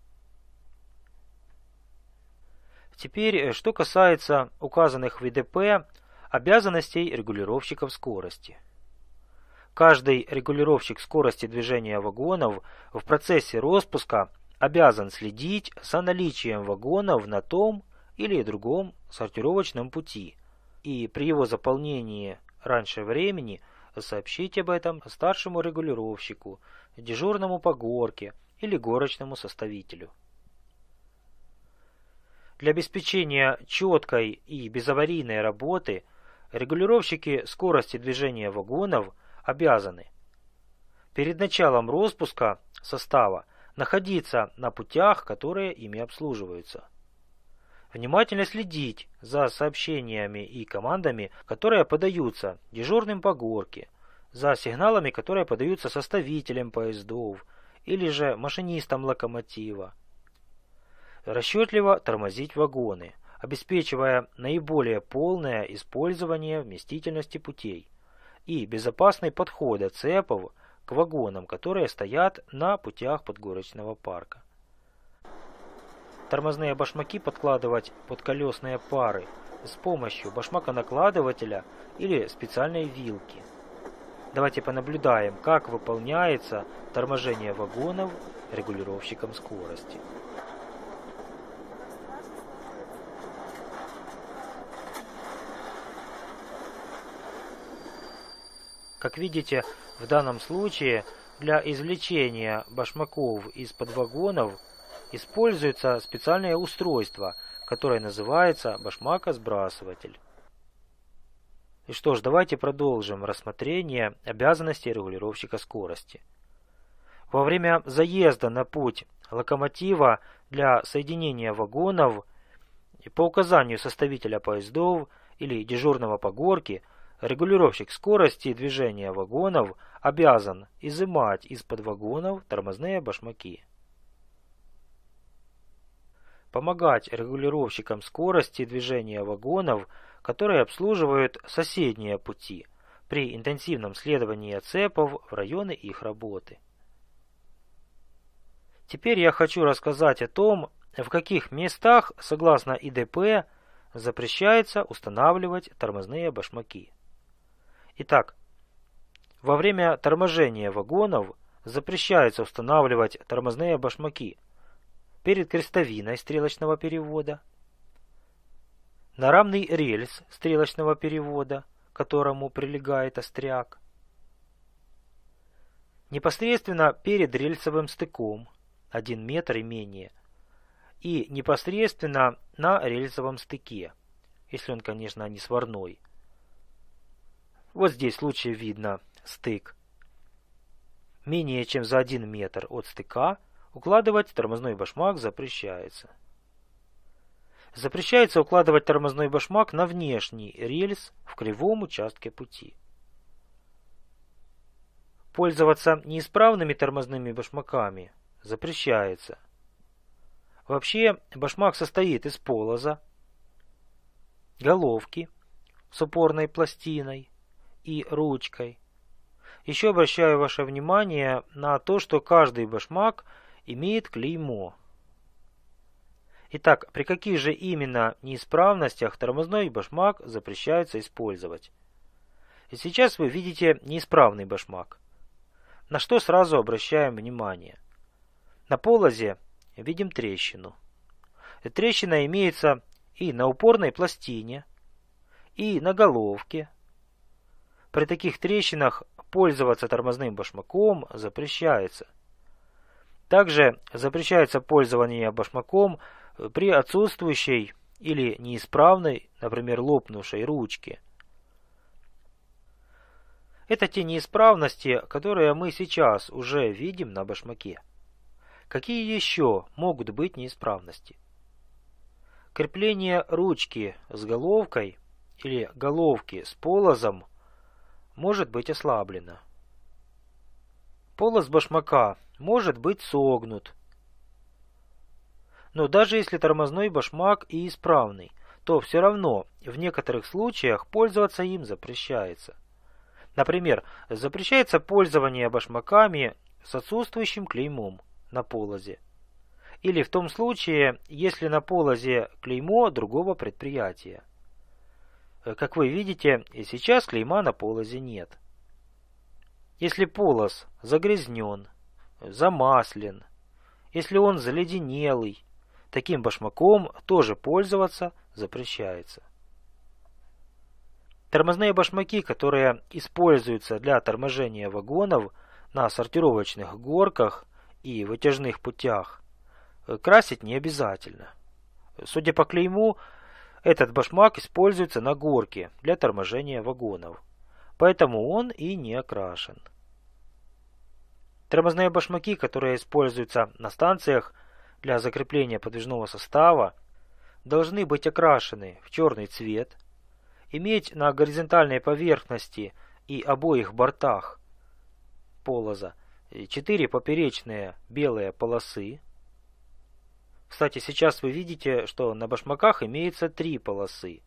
Теперь, что касается указанных в ВДП обязанностей регулировщиков скорости. Каждый регулировщик скорости движения вагонов в процессе распуска обязан следить за наличием вагонов на том или другом сортировочном пути и при его заполнении раньше времени сообщить об этом старшему регулировщику, дежурному по горке или горочному составителю. Для обеспечения четкой и безаварийной работы регулировщики скорости движения вагонов обязаны перед началом распуска состава находиться на путях, которые ими обслуживаются. Внимательно следить за сообщениями и командами, которые подаются дежурным по горке, за сигналами, которые подаются составителям поездов или же машинистам локомотива. Расчетливо тормозить вагоны, обеспечивая наиболее полное использование вместительности путей и безопасный подход цепов к вагонам, которые стоят на путях подгорочного парка. Тормозные башмаки подкладывать под колесные пары с помощью башмаконакладывателя или специальной вилки. Давайте понаблюдаем, как выполняется торможение вагонов регулировщиком скорости. Как видите, в данном случае для извлечения башмаков из-под вагонов используется специальное устройство, которая называется башмакосбрасыватель. И что ж, давайте продолжим рассмотрение обязанностей регулировщика скорости. Во время заезда на путь локомотива для соединения вагонов по указанию составителя поездов или дежурного по горке регулировщик скорости движения вагонов обязан изымать из-под вагонов тормозные башмаки. Помогать регулировщикам скорости движения вагонов, которые обслуживают соседние пути при интенсивном следовании цепов в районы их работы. Теперь я хочу рассказать о том, в каких местах, согласно ИДП, запрещается устанавливать тормозные башмаки. Итак, во время торможения вагонов запрещается устанавливать тормозные башмаки перед крестовиной стрелочного перевода, на рамный рельс стрелочного перевода, к которому прилегает остряк, непосредственно перед рельсовым стыком, 1 метр и менее, и непосредственно на рельсовом стыке, если он, конечно, не сварной. Вот здесь в случае видно стык. Менее чем за 1 метр от стыка укладывать тормозной башмак запрещается. Запрещается укладывать тормозной башмак на внешний рельс в кривом участке пути. Пользоваться неисправными тормозными башмаками запрещается. Вообще, башмак состоит из полоза, головки с упорной пластиной и ручкой. Еще обращаю ваше внимание на то, что каждый башмак имеет клеймо. Итак, при каких же именно неисправностях тормозной башмак запрещается использовать? И сейчас вы видите неисправный башмак. На что сразу обращаем внимание? На полозе видим трещину. Трещина имеется и на упорной пластине, и на головке. При таких трещинах пользоваться тормозным башмаком запрещается. Также запрещается пользование башмаком при отсутствующей или неисправной, например, лопнувшей ручке. Это те неисправности, которые мы сейчас уже видим на башмаке. Какие еще могут быть неисправности? Крепление ручки с головкой или головки с полозом может быть ослаблено. Полоз башмака может быть согнут. Но даже если тормозной башмак и исправный, то все равно в некоторых случаях пользоваться им запрещается. Например, запрещается пользование башмаками с отсутствующим клеймом на полозе. Или в том случае, если на полозе клеймо другого предприятия. Э, как вы видите, сейчас клейма на полозе нет. Если полос загрязнен, замаслен, если он заледенелый, таким башмаком тоже пользоваться запрещается. Тормозные башмаки, которые используются для торможения вагонов на сортировочных горках и вытяжных путях, э, красить не обязательно. Судя по клейму, этот башмак используется на горке для торможения вагонов, поэтому он и не окрашен. Тормозные башмаки, которые используются на станциях для закрепления подвижного состава, должны быть окрашены в черный цвет, иметь на горизонтальной поверхности и обоих бортах полоза четыре поперечные белые полосы. Кстати, сейчас вы видите, что на башмаках имеется три полосы.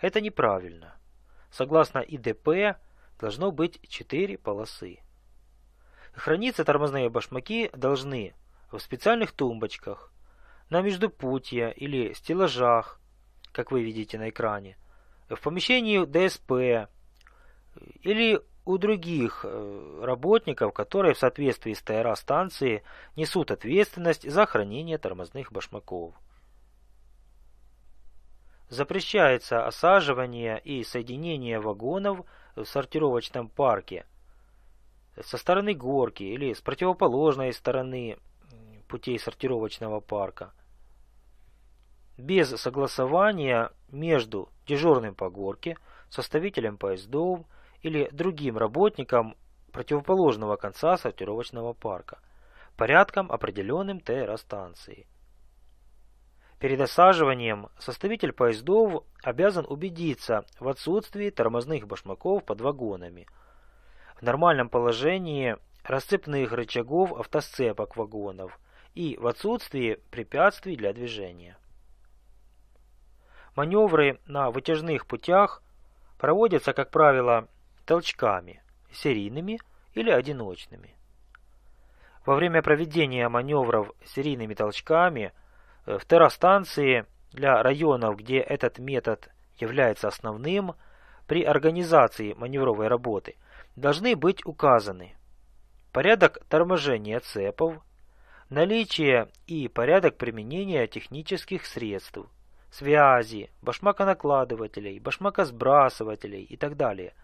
Это неправильно. Согласно ИДП должно быть четыре полосы. Храниться тормозные башмаки должны в специальных тумбочках, на междупутье или стеллажах, как вы видите на экране, в помещении ДСП или у других э, работников, которые в соответствии с ТРА станции несут ответственность за хранение тормозных башмаков. Запрещается осаживание и соединение вагонов в сортировочном парке со стороны горки или с противоположной стороны путей сортировочного парка. без согласования между дежурным по горке, составителем поездов или другим работником противоположного конца сортировочного парка, порядком определенным ТР-станции. Перед осаживанием составитель поездов обязан убедиться в отсутствии тормозных башмаков под вагонами, в нормальном положении расцепных рычагов автосцепок вагонов и в отсутствии препятствий для движения. Маневры на вытяжных путях проводятся, как правило, толчками, серийными или одиночными. Во время проведения маневров серийными толчками э, в террастанции для районов, где этот метод является основным, при организации маневровой работы должны быть указаны порядок торможения цепов, наличие и порядок применения технических средств, связи, башмаконакладывателей, башмакосбрасывателей и так далее,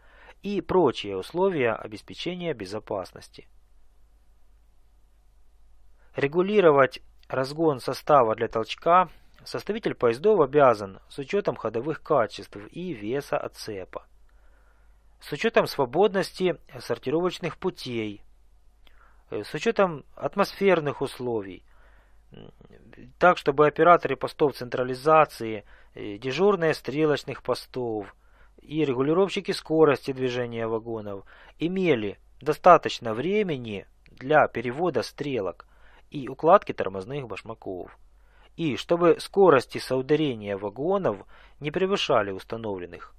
и прочие условия обеспечения безопасности. Регулировать разгон состава для толчка составитель поездов обязан с учетом ходовых качеств и веса отцепа, с учетом свободности сортировочных путей, Э, с учетом атмосферных условий, так, чтобы операторы постов централизации, э, дежурные стрелочных постов и регулировщики скорости движения вагонов имели достаточно времени для перевода стрелок и укладки тормозных башмаков, и чтобы скорости соударения вагонов не превышали установленных.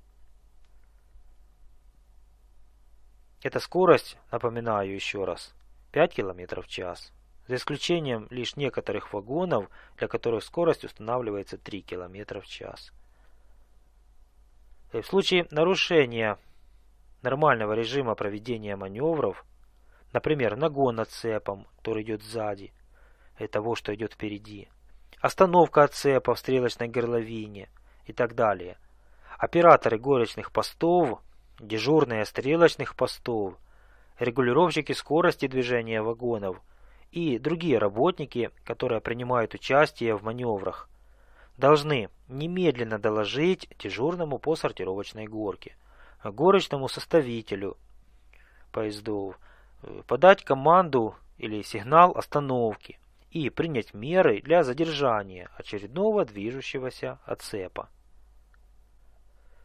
Эта скорость, напоминаю еще раз, 5 км в час, за исключением лишь некоторых вагонов, для которых скорость устанавливается 3 км в час. В случае нарушения нормального режима проведения маневров, например, нагон отцепом, который идет сзади, и того, что идет впереди, остановка отцепа в стрелочной горловине и так далее, операторы горочных постов, дежурные стрелочных постов – регулировщики скорости движения вагонов и другие работники, которые принимают участие в маневрах, должны немедленно доложить дежурному по сортировочной горке, горочному составителю поездов, подать команду или сигнал остановки и принять меры для задержания очередного движущегося отцепа.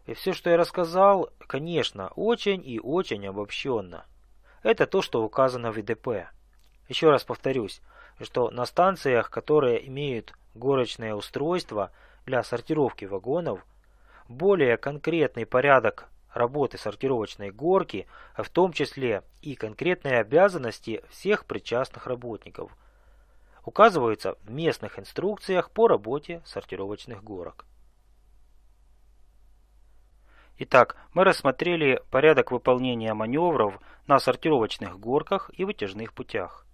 И все, что я рассказал, конечно, очень и очень обобщенно – это то, что указано в ИДП. Еще раз повторюсь, что на станциях, которые имеют горочное устройство для сортировки вагонов, более конкретный порядок работы сортировочной горки, в том числе и конкретные обязанности всех причастных работников, указываются в местных инструкциях по работе сортировочных горок. Итак, мы рассмотрели порядок выполнения маневров на сортировочных горках и вытяжных путях.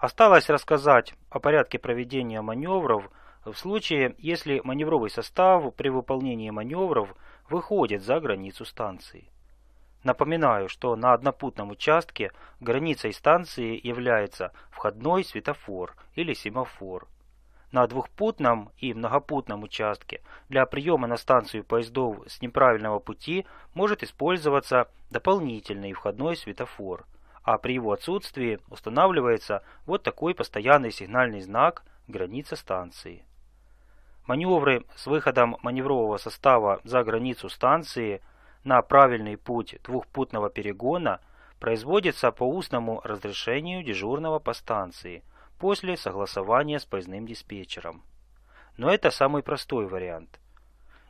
Осталось рассказать о порядке проведения маневров в случае, если маневровый состав при выполнении маневров выходит за границу станции. Напоминаю, что на однопутном участке границей станции является входной светофор или семафор – на двухпутном и многопутном участке. Для приема на станцию поездов с неправильного пути может использоваться дополнительный входной светофор, а при его отсутствии устанавливается вот такой постоянный сигнальный знак «Граница станции». Маневры с выходом маневрового состава за границу станции на правильный путь двухпутного перегона производятся по устному разрешению дежурного по станции – после согласования с поездным диспетчером. Но это самый простой вариант.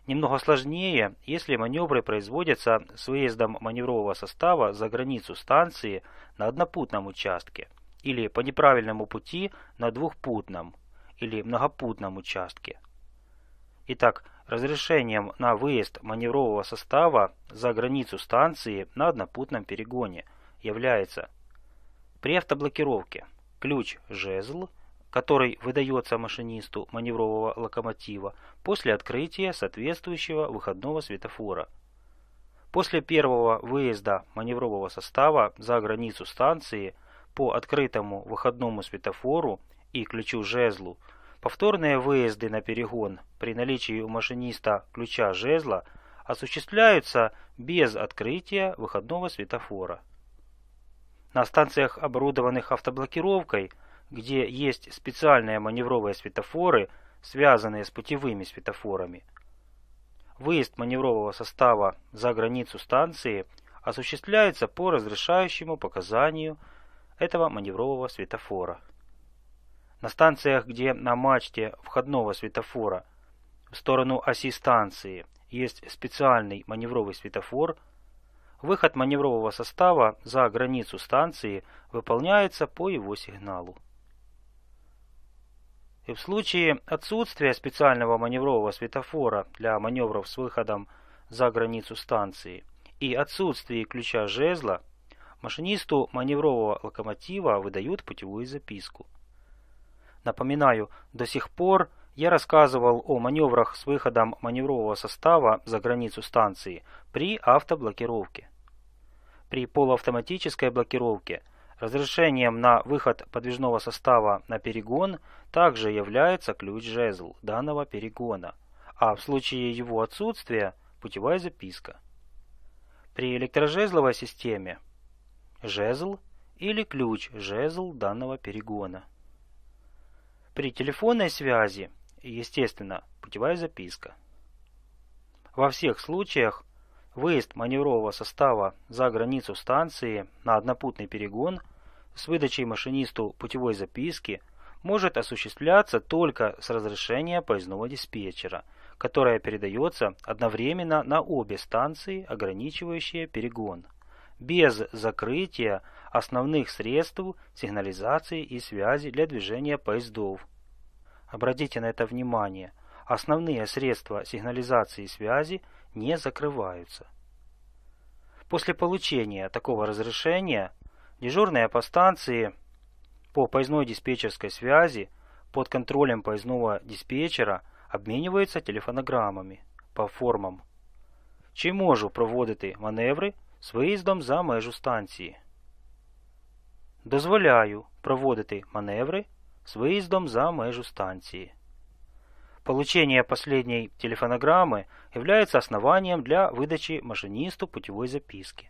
Немного сложнее, если маневры производятся с выездом маневрового состава за границу станции на однопутном участке или по неправильному пути на двухпутном или многопутном участке. Итак, разрешением на выезд маневрового состава за границу станции на однопутном перегоне является при автоблокировке – ключ-жезл, который выдается машинисту маневрового локомотива после открытия соответствующего выходного светофора. После первого выезда маневрового состава за границу станции по открытому выходному светофору и ключу-жезлу Повторные выезды на перегон при наличии у машиниста ключа жезла осуществляются без открытия выходного светофора. На станциях, оборудованных автоблокировкой, где есть специальные маневровые светофоры, связанные с путевыми светофорами, выезд маневрового состава за границу станции осуществляется по разрешающему показанию этого маневрового светофора. На станциях, где на мачте входного светофора в сторону оси станции есть специальный маневровый светофор, выход маневрового состава за границу станции выполняется по его сигналу. И в случае отсутствия специального маневрового светофора для маневров с выходом за границу станции и отсутствия ключа жезла, машинисту маневрового локомотива выдают путевую записку – Напоминаю, до сих пор я рассказывал о маневрах с выходом маневрового состава за границу станции при автоблокировке. При полуавтоматической блокировке разрешением на выход подвижного состава на перегон также является ключ-жезл данного перегона, а в случае его отсутствия – путевая записка. При электрожезловой системе – жезл или ключ-жезл данного перегона. При телефонной связи, естественно, путевая записка. Во всех случаях выезд маневрового состава за границу станции на однопутный перегон с выдачей машинисту путевой записки может осуществляться только с разрешения поездного диспетчера, которое передается одновременно на обе станции, ограничивающие перегон, без закрытия основных средств сигнализации и связи для движения поездов. Обратите на это внимание. Основные средства сигнализации и связи не закрываются. После получения такого разрешения дежурные по станции по поездной диспетчерской связи под контролем поездного диспетчера обмінюються телефонограмами по формам. Чи можу проводити маневри з виїздом за межу станції? Дозволяю проводити маневри з виїздом за межу станції. Получение последней телефонограммы является основанием для выдачи машинисту путевой записки.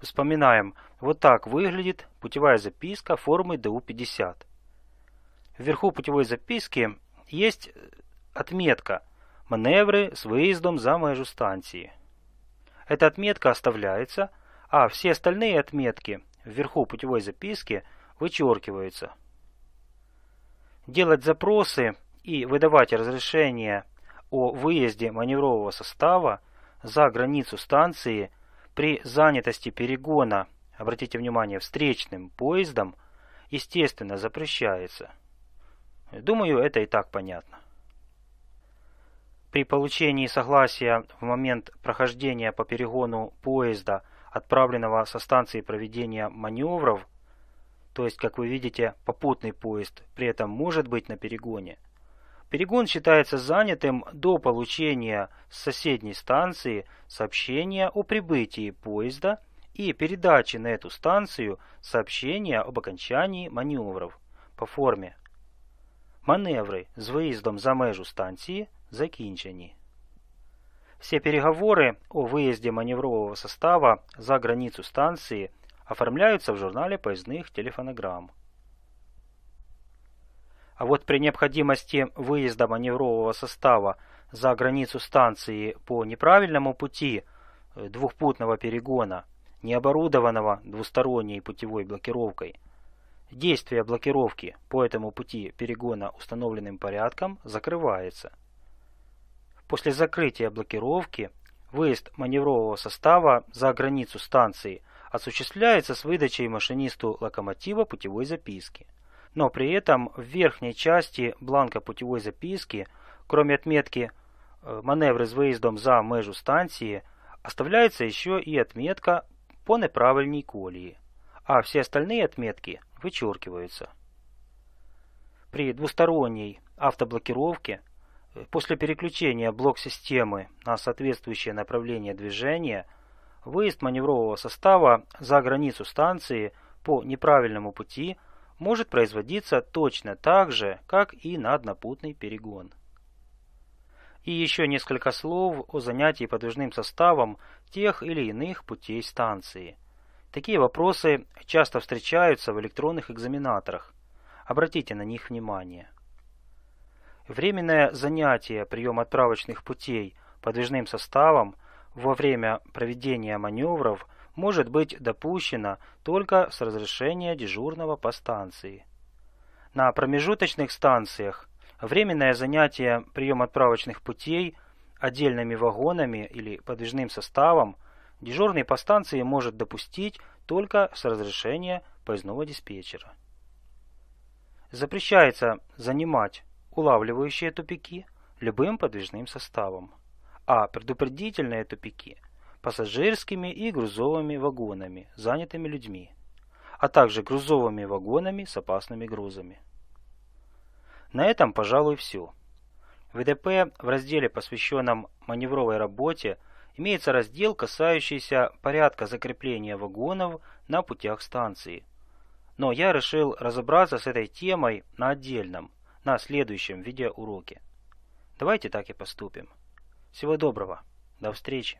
Вспоминаем, вот так выглядит путевая записка формы ДУ-50. Вверху путевой записки есть отметка «Маневры с выездом за межу станции». Эта отметка оставляется, а все остальные отметки вверху путевой записки вычеркиваются. Делать запросы и выдавать разрешение о выезде маневрового состава за границу станции при занятости перегона, обратите внимание, встречным поездом, естественно, запрещается. Думаю, это и так понятно. При получении согласия в момент прохождения по перегону поезда, отправленного со станции проведения маневров, то есть, как вы видите, попутный поезд при этом может быть на перегоне. Перегон считается занятым до получения с соседней станции сообщения о прибытии поезда и передачи на эту станцию сообщения об окончании маневров по форме. Маневры з виїздом за межу станції закінчені. Все переговоры о выезде маневрового состава за границу станции – оформляются в журнале поездных телефонограмм. А вот при необходимости выезда маневрового состава за границу станции по неправильному пути э, двухпутного перегона, не оборудованного двусторонней путевой блокировкой, действие блокировки по этому пути перегона установленным порядком закрывается. После закрытия блокировки выезд маневрового состава за границу станции – осуществляется с выдачей машинисту локомотива путевой записки. Но при этом в верхней части бланка путевой записки, кроме отметки э, «Маневры с выездом за межу станции», оставляется еще и отметка по неправильной колии, а все остальные отметки вычеркиваются. При двусторонней автоблокировке э, после переключения блок-системы на соответствующее направление движения – Выезд маневрового состава за границу станции по неправильному пути может производиться точно так же, как и наднапутный перегон. И еще несколько слов о занятии подвижным составом тех или иных путей станции. Такие вопросы часто встречаются в электронных экзаменаторах. Обратите на них внимание. Временное занятие прием отправочных путей подвижным составом во время проведения маневров может быть допущено только с разрешения дежурного по станции. На промежуточных станциях временное занятие прием отправочных путей отдельными вагонами или подвижным составом дежурный по станции может допустить только с разрешения поездного диспетчера. Запрещается занимать улавливающие тупики любым подвижным составом, а предупредительные тупики пассажирскими и грузовыми вагонами, занятыми людьми, а также грузовыми вагонами с опасными грузами. На этом, пожалуй, все. ВДП в разделе, посвященном маневровой работе, имеется раздел, касающийся порядка закрепления вагонов на путях станции. Но я решил разобраться с этой темой на отдельном, на следующем видеоуроке. Давайте так и поступим. Всего доброго. До встречи.